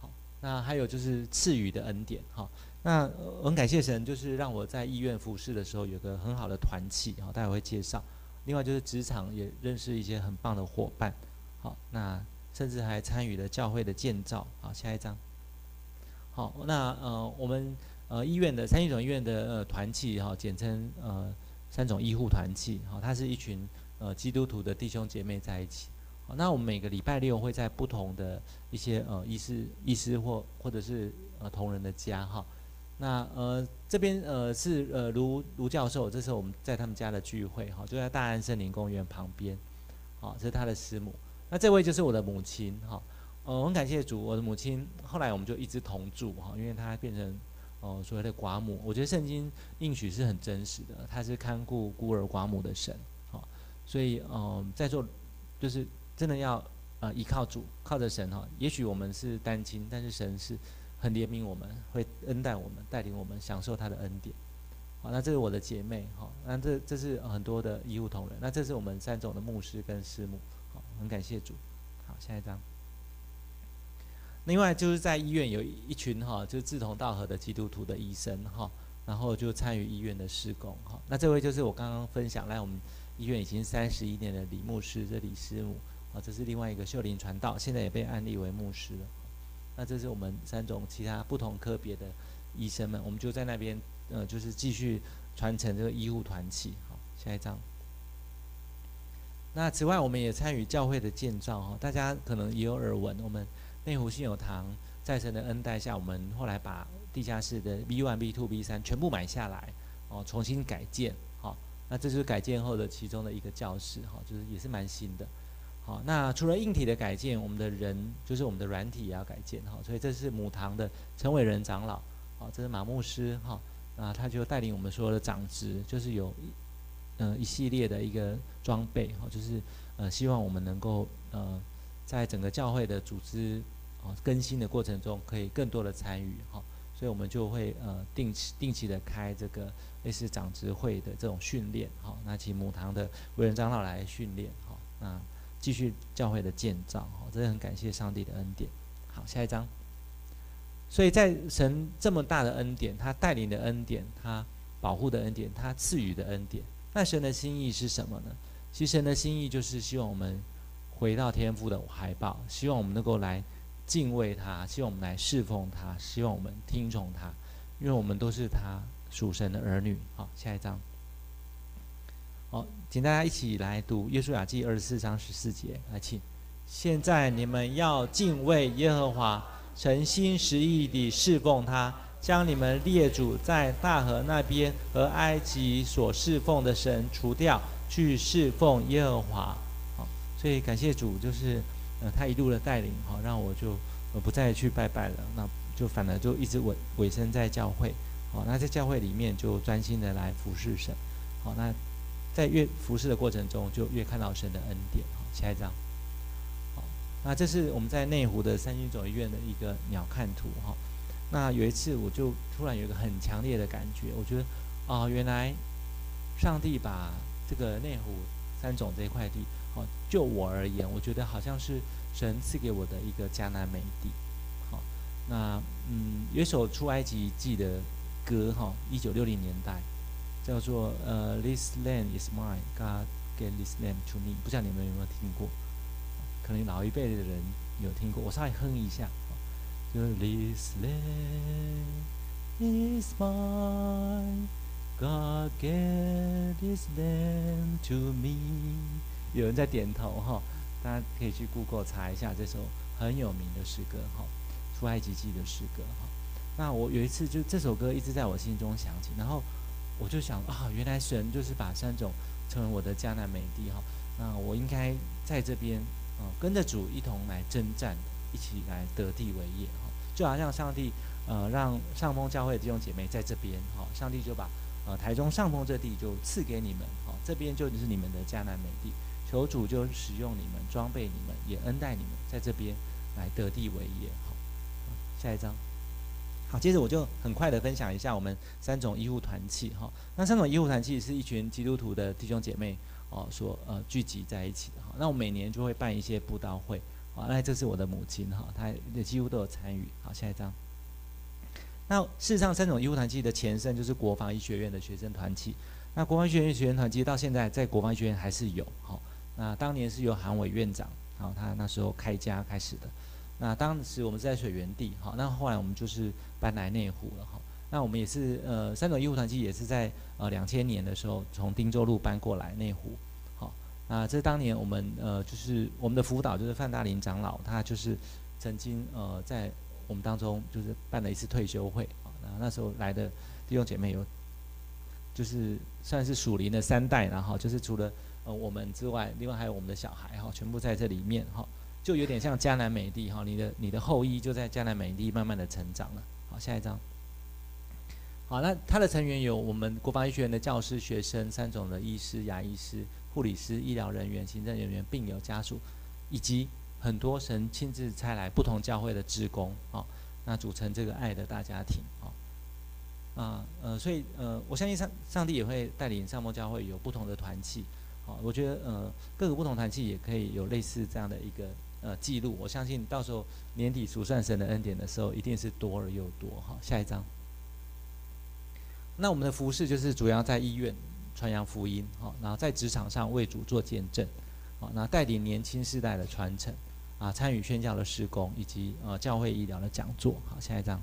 好，那还有就是赐予的恩典，好，那我很感谢神，就是让我在医院服侍的时候有个很好的团契，好，待会会介绍。另外就是职场也认识一些很棒的伙伴，好，那甚至还参与了教会的建造。好，下一章。好，那呃，我们呃医院的三一总医院的呃团契哈，简称呃三种医护团契。好，它是一群呃基督徒的弟兄姐妹在一起。那我们每个礼拜六会在不同的一些呃医师、医师或或者是呃同仁的家哈。那呃这边呃是呃卢卢教授，这是我们在他们家的聚会哈，就在大安森林公园旁边，好，这是他的师母。那这位就是我的母亲哈，呃很感谢主，我的母亲后来我们就一直同住哈，因为她变成呃所谓的寡母，我觉得圣经应许是很真实的，他是看顾孤儿寡母的神，所以嗯、在座就是真的要呃依靠主，靠着神哈，也许我们是单亲，但是神是。很怜悯我们，会恩待我们，带领我们享受他的恩典。好，那这是我的姐妹，哈，那这这是很多的医护同仁，那这是我们三种的牧师跟师母，好，很感谢主。好，下一张。另外就是在医院有一群哈，就是志同道合的基督徒的医生哈，然后就参与医院的施工哈。那这位就是我刚刚分享来我们医院已经三十一年的李牧师，这李师母，啊，这是另外一个秀林传道，现在也被安立为牧师了。那这是我们三种其他不同科别的医生们，我们就在那边，呃，就是继续传承这个医护团契。好，下一张。那此外，我们也参与教会的建造哈，大家可能也有耳闻，我们内湖信友堂在神的恩待下，我们后来把地下室的 B one、B two、B 三全部买下来，哦，重新改建，那这就是改建后的其中的一个教室，哈，就是也是蛮新的。好，那除了硬体的改建，我们的人就是我们的软体也要改建哈。所以这是母堂的陈伟仁长老，好，这是马牧师哈，那他就带领我们所有的长职，就是有一嗯一系列的一个装备哈，就是呃希望我们能够呃在整个教会的组织啊更新的过程中，可以更多的参与哈。所以我们就会呃定期定期的开这个类似长职会的这种训练哈，那请母堂的伟仁长老来训练哈，那。继续教会的建造，哦，真的很感谢上帝的恩典。好，下一章。所以在神这么大的恩典，他带领的恩典，他保护的恩典，他赐予的恩典，那神的心意是什么呢？其实神的心意就是希望我们回到天父的怀抱，希望我们能够来敬畏他，希望我们来侍奉他，希望我们听从他，因为我们都是他属神的儿女。好，下一章。好，请大家一起来读《耶稣雅记》二十四章十四节，来，请。现在你们要敬畏耶和华，诚心实意地侍奉他，将你们列祖在大河那边和埃及所侍奉的神除掉，去侍奉耶和华。好，所以感谢主，就是呃他一路的带领，好，让我就呃不再去拜拜了，那就反而就一直委委身在教会，好，那在教会里面就专心的来服侍神，好，那。在越服侍的过程中，就越看到神的恩典。好，下一张。好，那这是我们在内湖的三军总医院的一个鸟瞰图。哈，那有一次我就突然有一个很强烈的感觉，我觉得啊，原来上帝把这个内湖三总这一块地，好，就我而言，我觉得好像是神赐给我的一个迦南美地。好，那嗯，有一首出埃及记的歌，哈，一九六零年代。叫做呃，This land is mine, God get this land to me。不知道你们有没有听过？可能老一辈的人有听过，我稍微哼一下。就 This land is mine, God gave this land to me。有人在点头哈，大家可以去 Google 查一下这首很有名的诗歌哈，出埃及记的诗歌哈。那我有一次就这首歌一直在我心中响起，然后。我就想啊，原来神就是把三种成为我的迦南美地哈，那我应该在这边啊，跟着主一同来征战，一起来得地为业哈。就好像上帝呃让上峰教会的弟兄姐妹在这边哈，上帝就把呃台中上峰这地就赐给你们哈，这边就是你们的迦南美地，求主就使用你们，装备你们，也恩待你们，在这边来得地为业好。下一章。好，接着我就很快的分享一下我们三种医护团契哈。那三种医护团契是一群基督徒的弟兄姐妹哦所呃聚集在一起的哈。那我每年就会办一些布道会，好，那这是我的母亲哈，她也几乎都有参与。好，下一张。那事实上，三种医护团契的前身就是国防医学院的学生团契。那国防医学院学生团契到现在在国防医学院还是有哈。那当年是由韩伟院长，然后，他那时候开家开始的。那当时我们是在水源地，好，那后来我们就是搬来内湖了，哈。那我们也是呃，三种医护团其实也是在呃两千年的时候从汀州路搬过来内湖，好。那这当年我们呃就是我们的辅导就是范大林长老，他就是曾经呃在我们当中就是办了一次退休会，啊，那那时候来的弟兄姐妹有就是算是属灵的三代，然后就是除了呃我们之外，另外还有我们的小孩哈，全部在这里面哈。就有点像迦南美地哈，你的你的后裔就在迦南美地慢慢的成长了。好，下一张。好，那它的成员有我们国防医学院的教师、学生、三种的医师、牙医师、护理师、医疗人员、行政人员、病友家属，以及很多神亲自差来不同教会的职工。好，那组成这个爱的大家庭。好，啊呃，所以呃，我相信上上帝也会带领上默教会有不同的团契。我觉得呃，各个不同团契也可以有类似这样的一个。呃，记录，我相信到时候年底数算神的恩典的时候，一定是多而又多。好，下一张。那我们的服事就是主要在医院传扬福音，好，然后在职场上为主做见证，好，那带领年轻世代的传承，啊，参与宣教的施工以及呃教会医疗的讲座。好，下一张。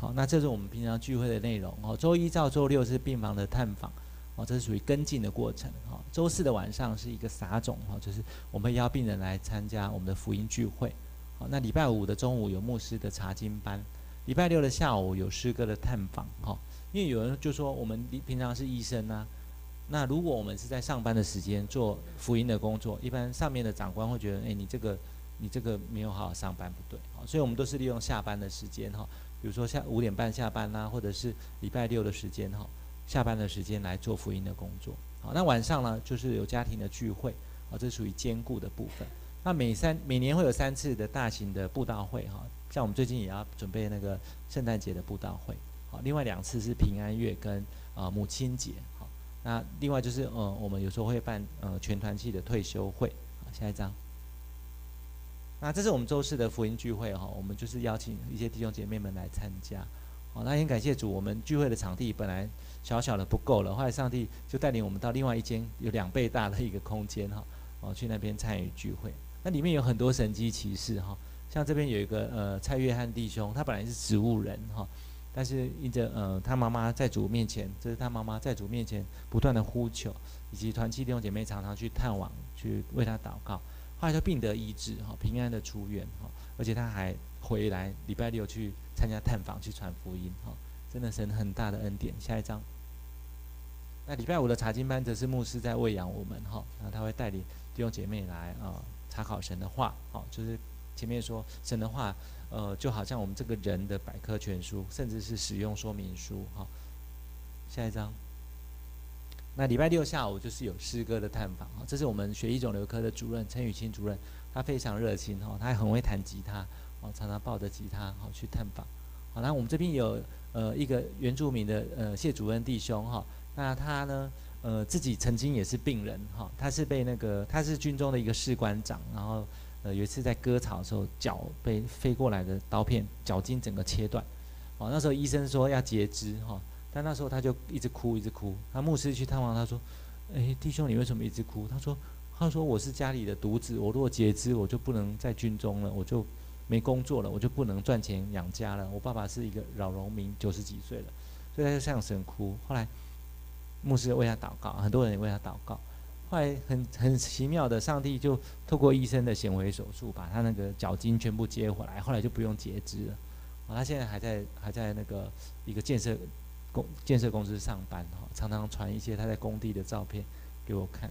好，那这是我们平常聚会的内容。哦，周一到周六是病房的探访。哦，这是属于跟进的过程。哈，周四的晚上是一个撒种，哈，就是我们邀病人来参加我们的福音聚会。好，那礼拜五的中午有牧师的查经班，礼拜六的下午有诗歌的探访。哈，因为有人就说我们平常是医生啊，那如果我们是在上班的时间做福音的工作，一般上面的长官会觉得，哎，你这个你这个没有好好上班，不对。好，所以我们都是利用下班的时间，哈，比如说下五点半下班啦，或者是礼拜六的时间，哈。下班的时间来做福音的工作，好，那晚上呢，就是有家庭的聚会，啊，这属于兼顾的部分。那每三每年会有三次的大型的布道会，哈，像我们最近也要准备那个圣诞节的布道会，好，另外两次是平安月跟啊母亲节，好，那另外就是呃，我们有时候会办呃全团契的退休会，好，下一张。那这是我们周四的福音聚会，哈，我们就是邀请一些弟兄姐妹们来参加，好，那很感谢主，我们聚会的场地本来。小小的不够了，后来上帝就带领我们到另外一间有两倍大的一个空间哈，哦，去那边参与聚会。那里面有很多神迹奇事哈，像这边有一个呃蔡约翰弟兄，他本来是植物人哈，但是因着呃他妈妈在主面前，这是他妈妈在主面前不断的呼求，以及团契弟兄姐妹常常去探望去为他祷告，后来就病得医治哈，平安的出院哈，而且他还回来礼拜六去参加探访去传福音哈，真的神很大的恩典。下一章。那礼拜五的查经班则是牧师在喂养我们哈，那他会带领弟兄姐妹来啊查考神的话，好，就是前面说神的话，呃，就好像我们这个人的百科全书，甚至是使用说明书哈。下一章。那礼拜六下午就是有诗歌的探访哈，这是我们血液肿瘤科的主任陈雨清主任，他非常热心哈，他还很会弹吉他，哦，常常抱着吉他好去探访。好，那我们这边有呃一个原住民的呃谢主任弟兄哈。那他呢？呃，自己曾经也是病人哈，他是被那个他是军中的一个士官长，然后呃有一次在割草的时候，脚被飞过来的刀片脚筋整个切断，哦，那时候医生说要截肢哈，但那时候他就一直哭一直哭。他牧师去探望他说：“诶，弟兄，你为什么一直哭？”他说：“他说我是家里的独子，我如果截肢，我就不能在军中了，我就没工作了，我就不能赚钱养家了。我爸爸是一个老农民，九十几岁了，所以他就向神哭。后来。牧师为他祷告，很多人也为他祷告。后来很很奇妙的，上帝就透过医生的显微手术，把他那个脚筋全部接回来。后来就不用截肢了。啊，他现在还在还在那个一个建设工建设公司上班哈，常常传一些他在工地的照片给我看。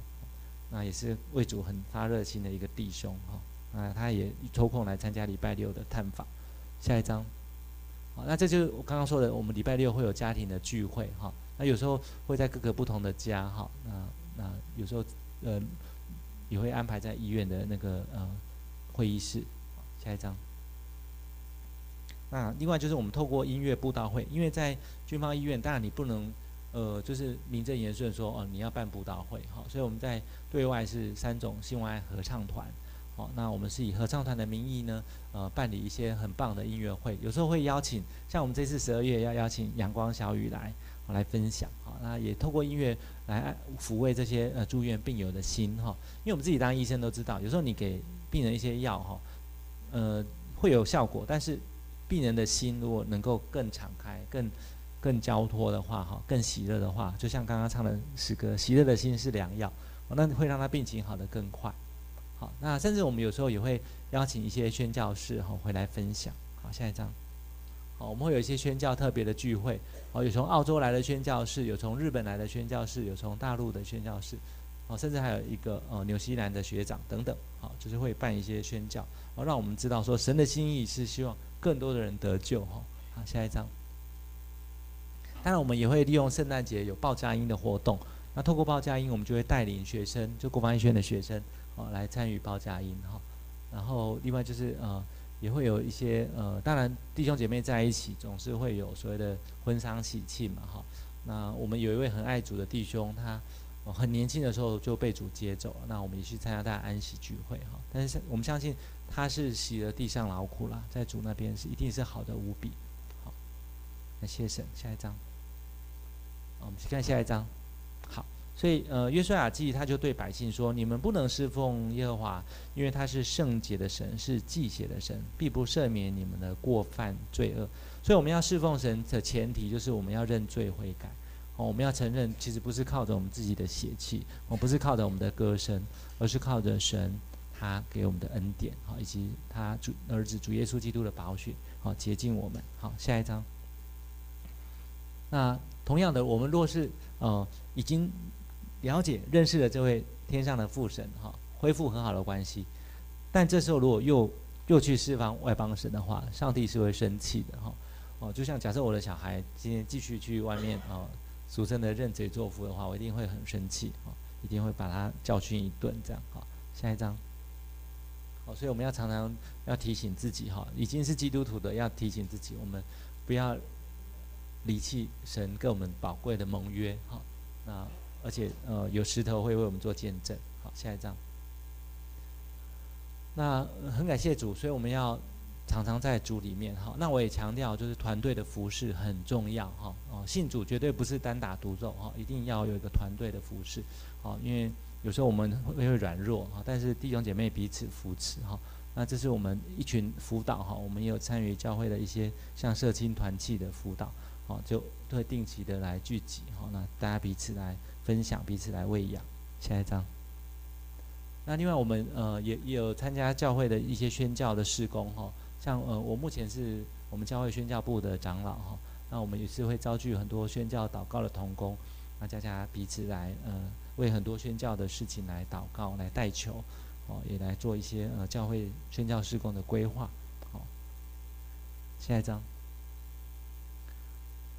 那也是为主很发热心的一个弟兄哈。啊，他也抽空来参加礼拜六的探访。下一章。好，那这就是我刚刚说的，我们礼拜六会有家庭的聚会哈。那有时候会在各个不同的家哈，那那有时候呃也会安排在医院的那个呃会议室。下一张。那另外就是我们透过音乐布道会，因为在军方医院，当然你不能，呃，就是名正言顺说哦，你要办布道会，哈，所以我们在对外是三种信望爱合唱团，好，那我们是以合唱团的名义呢，呃，办理一些很棒的音乐会，有时候会邀请，像我们这次十二月要邀请阳光小雨来，来分享，好，那也透过音乐来抚慰这些呃住院病友的心，哈，因为我们自己当医生都知道，有时候你给病人一些药，哈，呃，会有效果，但是。病人的心如果能够更敞开、更更交托的话，哈，更喜乐的话，就像刚刚唱的诗歌，喜乐的心是良药，那会让他病情好得更快。好，那甚至我们有时候也会邀请一些宣教士哈回来分享。好，下一张。哦，我们会有一些宣教特别的聚会，哦，有从澳洲来的宣教士，有从日本来的宣教士，有从大陆的宣教士，哦，甚至还有一个呃纽西兰的学长等等，好，就是会办一些宣教，好，让我们知道说神的心意是希望。更多的人得救哈，好，下一张。当然，我们也会利用圣诞节有报佳音的活动。那透过报佳音，我们就会带领学生，就国防医学院的学生，哦，来参与报佳音哈。然后，另外就是呃，也会有一些呃，当然弟兄姐妹在一起，总是会有所谓的婚丧喜庆嘛哈。那我们有一位很爱主的弟兄，他很年轻的时候就被主接走了。那我们也去参加他的安息聚会哈。但是我们相信。他是洗了地上劳苦了，在主那边是一定是好的无比。好，那谢神，下一张。我们去看下一张。所以呃，约书亚记他就对百姓说：“你们不能侍奉耶和华，因为他是圣洁的神，是忌邪的神，必不赦免你们的过犯罪恶。所以我们要侍奉神的前提就是我们要认罪悔改。哦，我们要承认，其实不是靠着我们自己的血气，我不是靠着我们的歌声，而是靠着神。”他给我们的恩典，好，以及他主儿子主耶稣基督的宝血，好，洁净我们。好，下一章。那同样的，我们若是呃已经了解认识了这位天上的父神，哈，恢复很好的关系，但这时候如果又又去释放外邦神的话，上帝是会生气的，哈。哦，就像假设我的小孩今天继续去外面啊，俗称的认贼作父的话，我一定会很生气，哈，一定会把他教训一顿，这样。好，下一章。哦，所以我们要常常要提醒自己哈，已经是基督徒的要提醒自己，我们不要离弃神给我们宝贵的盟约哈。那而且呃有石头会为我们做见证。好，下一章。那很感谢主，所以我们要常常在主里面哈。那我也强调，就是团队的服侍很重要哈。哦，信主绝对不是单打独斗哈，一定要有一个团队的服侍。好，因为。有时候我们会会软弱哈，但是弟兄姐妹彼此扶持哈。那这是我们一群辅导哈，我们也有参与教会的一些像社青团契的辅导，好，就会定期的来聚集哈。那大家彼此来分享，彼此来喂养。下一章。那另外我们呃也也有参加教会的一些宣教的事工哈，像呃我目前是我们教会宣教部的长老哈。那我们也是会召集很多宣教祷告的同工，那大家彼此来呃。为很多宣教的事情来祷告、来代求，哦，也来做一些呃教会宣教事工的规划，好。下一章。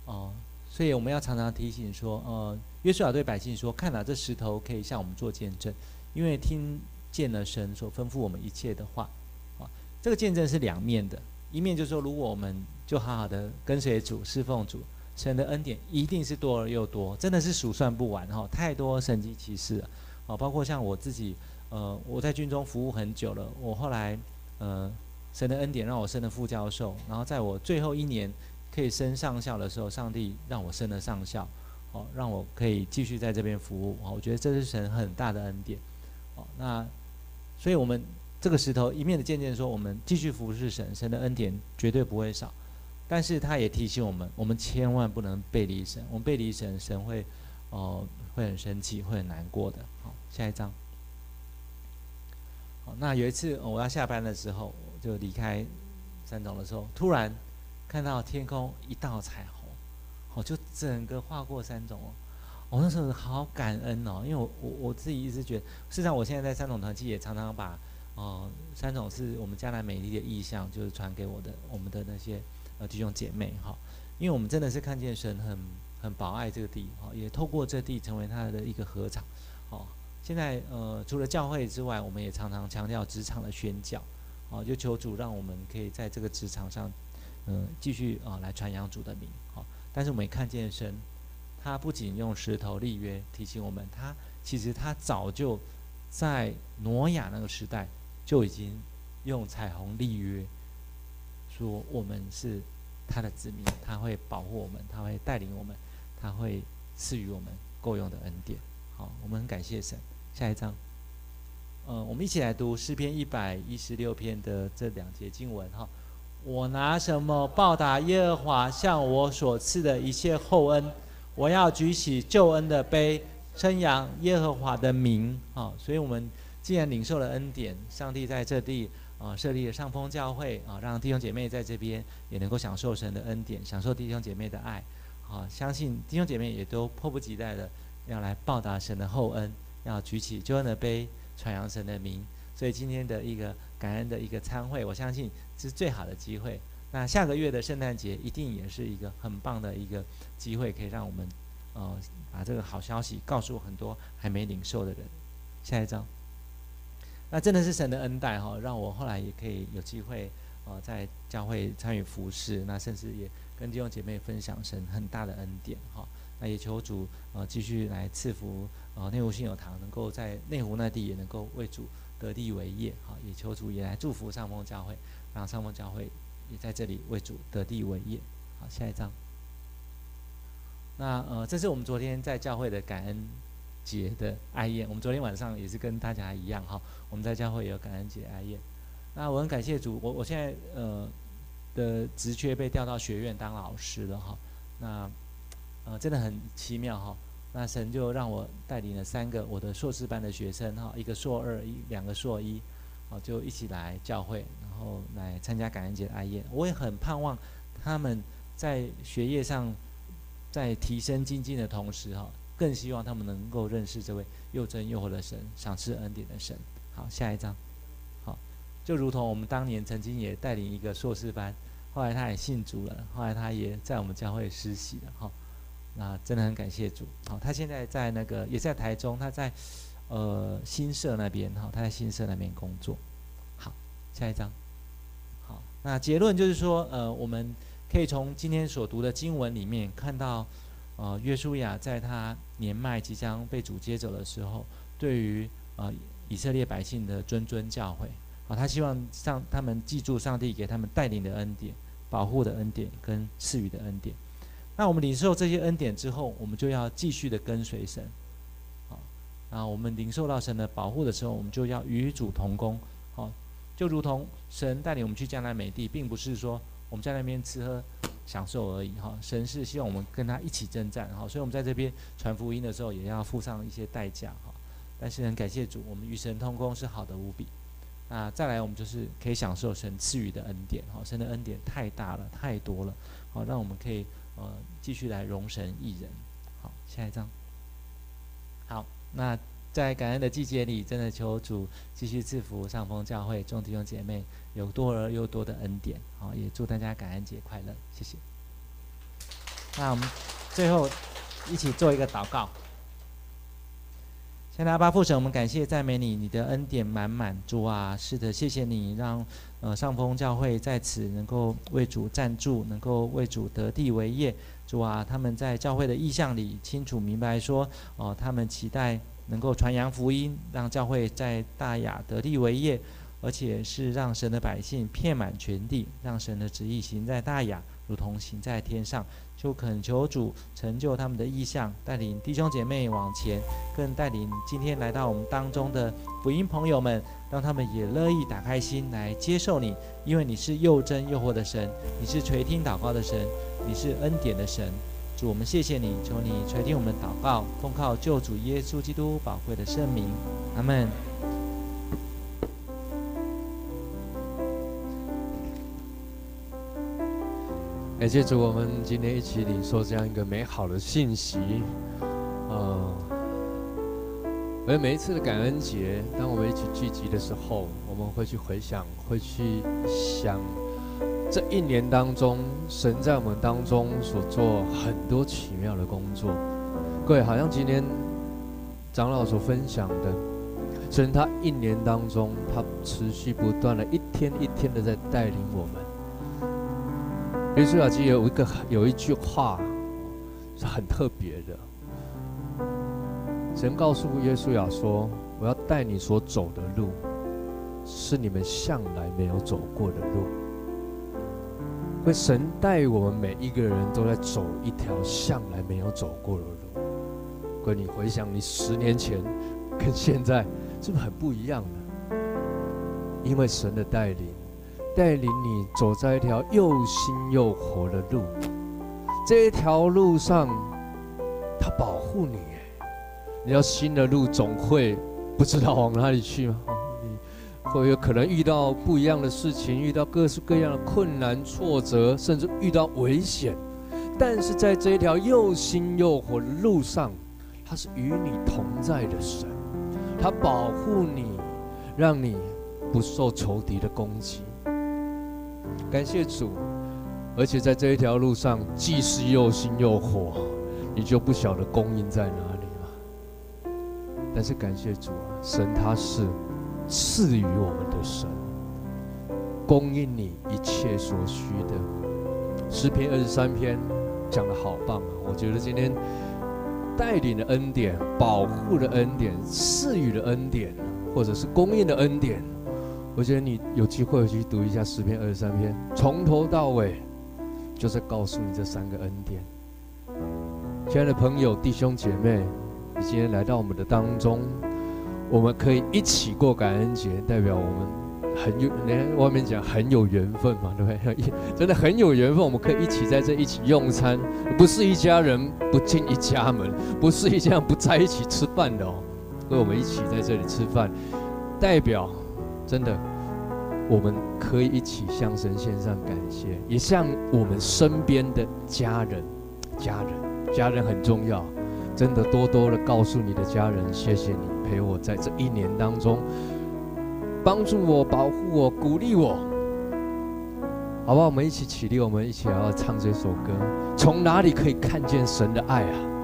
哦，所以我们要常常提醒说，呃，约书亚对百姓说：“看哪，这石头可以向我们做见证，因为听见了神所吩咐我们一切的话。”啊，这个见证是两面的，一面就是说，如果我们就好好的跟随主、侍奉主。神的恩典一定是多而又多，真的是数算不完哈，太多神迹奇事了，啊，包括像我自己，呃，我在军中服务很久了，我后来，呃，神的恩典让我升了副教授，然后在我最后一年可以升上校的时候，上帝让我升了上校，哦，让我可以继续在这边服务，哦我觉得这是神很大的恩典，哦，那，所以我们这个石头一面的见证说，我们继续服侍神，神的恩典绝对不会少。但是他也提醒我们，我们千万不能背离神。我们背离神，神会，哦、会很生气，会很难过的。好，下一章。好，那有一次我要下班的时候，就离开三总的时候，突然看到天空一道彩虹，哦，就整个划过三种哦。我那时候好感恩哦，因为我我我自己一直觉得，事实上我现在在三种团契也常常把，哦、三种是我们将来美丽的意象，就是传给我的我们的那些。呃，弟兄姐妹哈，因为我们真的是看见神很很宝爱这个地哈，也透过这地成为他的一个禾场。哦，现在呃，除了教会之外，我们也常常强调职场的宣教，哦，就求主让我们可以在这个职场上，嗯，继续啊来传扬主的名。好，但是我们也看见神，他不仅用石头立约提醒我们，他其实他早就在挪亚那个时代就已经用彩虹立约，说我们是他的子民，他会保护我们，他会带领我们，他会赐予我们够用的恩典。好，我们很感谢神。下一章，呃，我们一起来读诗篇一百一十六篇的这两节经文哈。我拿什么报答耶和华向我所赐的一切厚恩？我要举起救恩的杯，称扬耶和华的名。啊，所以我们既然领受了恩典，上帝在这地啊设立了上峰教会啊，让弟兄姐妹在这边也能够享受神的恩典，享受弟兄姐妹的爱。啊，相信弟兄姐妹也都迫不及待的要来报答神的厚恩。要举起救恩的杯，传扬神的名。所以今天的一个感恩的一个参会，我相信是最好的机会。那下个月的圣诞节一定也是一个很棒的一个机会，可以让我们呃把这个好消息告诉很多还没领受的人。下一章，那真的是神的恩待哈，让我后来也可以有机会呃在教会参与服侍，那甚至也跟弟兄姐妹分享神很大的恩典哈。那也求主呃继续来赐福。啊，内湖信友堂能够在内湖那地也能够为主得地为业，好，也求主也来祝福上峰教会，让上峰教会也在这里为主得地为业。好，下一章。那呃，这是我们昨天在教会的感恩节的哀宴。我们昨天晚上也是跟大家一样哈，我们在教会也有感恩节哀宴。那我很感谢主，我我现在呃的职缺被调到学院当老师了哈。那呃真的很奇妙哈。那神就让我带领了三个我的硕士班的学生哈，一个硕二一两个硕一，哦，就一起来教会，然后来参加感恩节的哀宴。我也很盼望他们在学业上在提升精进的同时哈，更希望他们能够认识这位又真又活的神，赏赐恩典的神。好，下一章，好，就如同我们当年曾经也带领一个硕士班，后来他也信主了，后来他也在我们教会实习了哈。那真的很感谢主，好，他现在在那个也在台中，他在呃新社那边，哈，他在新社那边工作。好，下一章。好，那结论就是说，呃，我们可以从今天所读的经文里面看到，呃，约书亚在他年迈即将被主接走的时候，对于呃以色列百姓的谆谆教诲，啊，他希望上他们记住上帝给他们带领的恩典、保护的恩典跟赐予的恩典。那我们领受这些恩典之后，我们就要继续的跟随神，好，那我们领受到神的保护的时候，我们就要与主同工，好，就如同神带领我们去迦南美地，并不是说我们在那边吃喝享受而已，哈，神是希望我们跟他一起征战，哈，所以我们在这边传福音的时候，也要付上一些代价，哈，但是很感谢主，我们与神同工是好的无比，那再来我们就是可以享受神赐予的恩典，哈，神的恩典太大了，太多了，好，让我们可以。呃，继续来容神一人，好，下一张。好，那在感恩的季节里，真的求主继续赐福上峰教会众弟兄姐妹，有多而又多的恩典，好，也祝大家感恩节快乐，谢谢。那我们最后一起做一个祷告。现在阿爸父神，我们感谢赞美你，你的恩典满满，主啊，是的，谢谢你让呃上峰教会在此能够为主站住，能够为主得地为业，主啊，他们在教会的意向里清楚明白说，哦、他们期待能够传扬福音，让教会在大雅得地为业，而且是让神的百姓遍满全地，让神的旨意行在大雅，如同行在天上。就恳求主成就他们的意向，带领弟兄姐妹往前，更带领今天来到我们当中的福音朋友们，让他们也乐意打开心来接受你，因为你是又真又活的神，你是垂听祷告的神，你是恩典的神。主，我们谢谢你，求你垂听我们的祷告，奉靠救主耶稣基督宝贵的圣名，阿门。感谢主，我们今天一起领受这样一个美好的信息，呃，而每一次的感恩节，当我们一起聚集的时候，我们会去回想，会去想这一年当中，神在我们当中所做很多奇妙的工作。各位，好像今天长老所分享的，神他一年当中，他持续不断的一天一天的在带领我们。约书亚记有一个有一句话是很特别的，神告诉约书亚说：“我要带你所走的路，是你们向来没有走过的路。”会神带我们每一个人都在走一条向来没有走过的路。可你回想你十年前跟现在，是不是很不一样呢？因为神的带领。带领你走在一条又新又活的路，这一条路上，他保护你。你要新的路总会不知道往哪里去吗？你会有可能遇到不一样的事情，遇到各式各样的困难、挫折，甚至遇到危险。但是在这一条又新又活的路上，他是与你同在的神，他保护你，让你不受仇敌的攻击。感谢主，而且在这一条路上，既是又新又火，你就不晓得供应在哪里了。但是感谢主啊，神他是赐予我们的神，供应你一切所需的。诗篇二十三篇讲得好棒啊！我觉得今天带领的恩典、保护的恩典、赐予的恩典，或者是供应的恩典。我觉得你有机会去读一下诗篇二十三篇，从头到尾就是告诉你这三个恩典。亲爱的朋友、弟兄姐妹，你今天来到我们的当中，我们可以一起过感恩节，代表我们很有，连外面讲很有缘分嘛，对不对？真的很有缘分，我们可以一起在这一起用餐，不是一家人不进一家门，不是一家人不在一起吃饭的哦，所以我们一起在这里吃饭，代表。真的，我们可以一起向神献上感谢，也向我们身边的家人、家人、家人很重要。真的，多多的告诉你的家人，谢谢你陪我在这一年当中，帮助我、保护我、鼓励我。好不好，我们一起起立，我们一起来要唱这首歌。从哪里可以看见神的爱啊？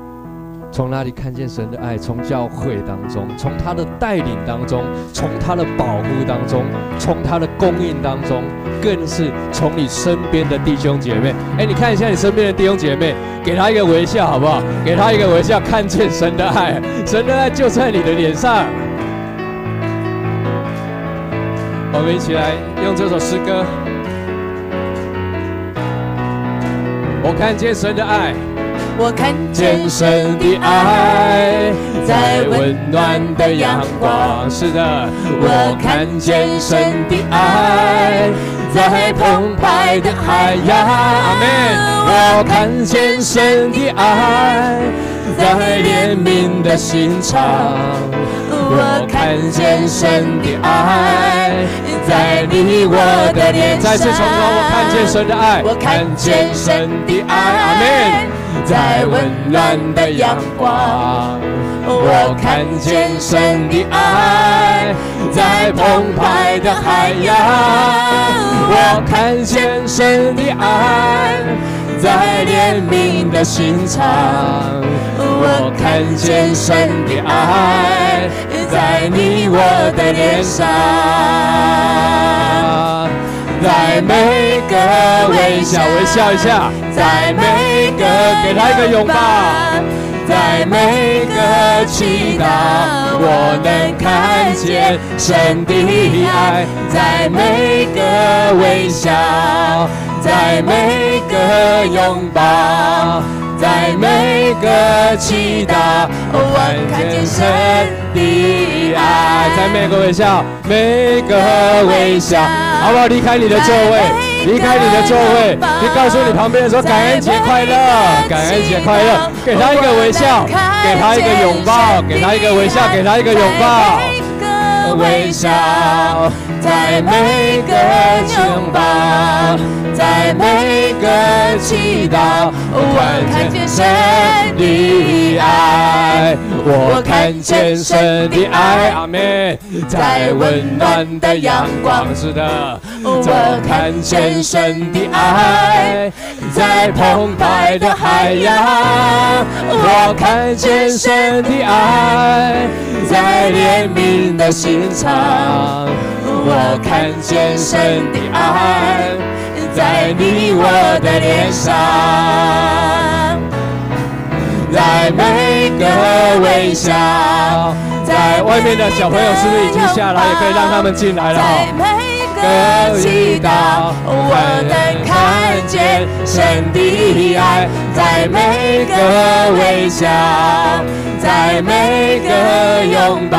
从哪里看见神的爱？从教会当中，从他的带领当中，从他的保护当中，从他的供应当中，更是从你身边的弟兄姐妹。哎，你看一下你身边的弟兄姐妹，给他一个微笑，好不好？给他一个微笑，看见神的爱，神的爱就在你的脸上。我们一起来用这首诗歌。我看见神的爱。我看见神的爱，在温暖的阳光。是的，我看见神的爱，在澎湃的海洋。阿门。我看见神的爱，在怜悯的心肠。我看见神的爱，在你我的脸上。再次重复，我看见神的爱，我看见神的爱。阿门。在温暖的阳光，我看见神的爱；在澎湃的海洋，我看见神的爱；在怜悯的心肠，我看见神的爱，在你我的脸上。在每个微笑，微笑一下；在每个给他一个拥抱；在每个祈祷，我能看见神的爱；在每个微笑，在每个拥抱，在每个祈祷，我看见神的爱；在每个微笑，每个微笑。好不好？离开你的座位，离开你的座位。你告诉你旁边人说：“感恩节快乐，感恩节快乐。”给他一个微笑，给他一个拥抱，给他一个微笑，给他一个拥抱。微笑，在每个拥抱，在每个祈祷，我看见神的爱，我看见神的爱，阿门。在温暖的阳光，是的，我看见神的爱，在澎湃的海洋，我看见神的爱，在怜悯的心肠，我看见神的爱。在你我的脸上，在每个微笑，在外面的小朋友是不是已经下来？也可以让他们进来了。在每个祈祷，我能看见神的爱，在每个微笑，在每个拥抱。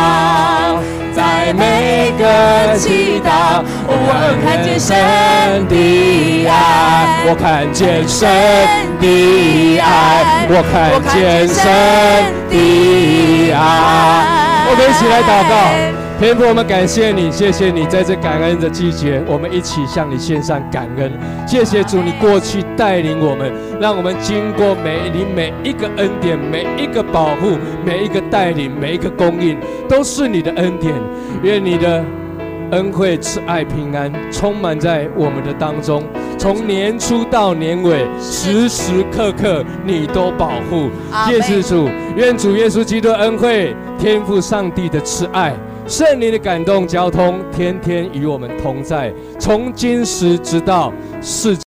在每个祈祷，我看见神的爱，我看见神的爱，我看见神的爱。我们一起来祷告。天父，我们感谢你，谢谢你在这感恩的季节，我们一起向你献上感恩。谢谢主，你过去带领我们，让我们经过每你每一个恩典，每一个保护，每一个带领，每一个供应，都是你的恩典。愿你的恩惠、慈爱、平安充满在我们的当中，从年初到年尾，时时刻刻你都保护。谢谢主，愿主耶稣基督的恩惠、天父上帝的慈爱。圣灵的感动交通，天天与我们同在，从今时直到世界。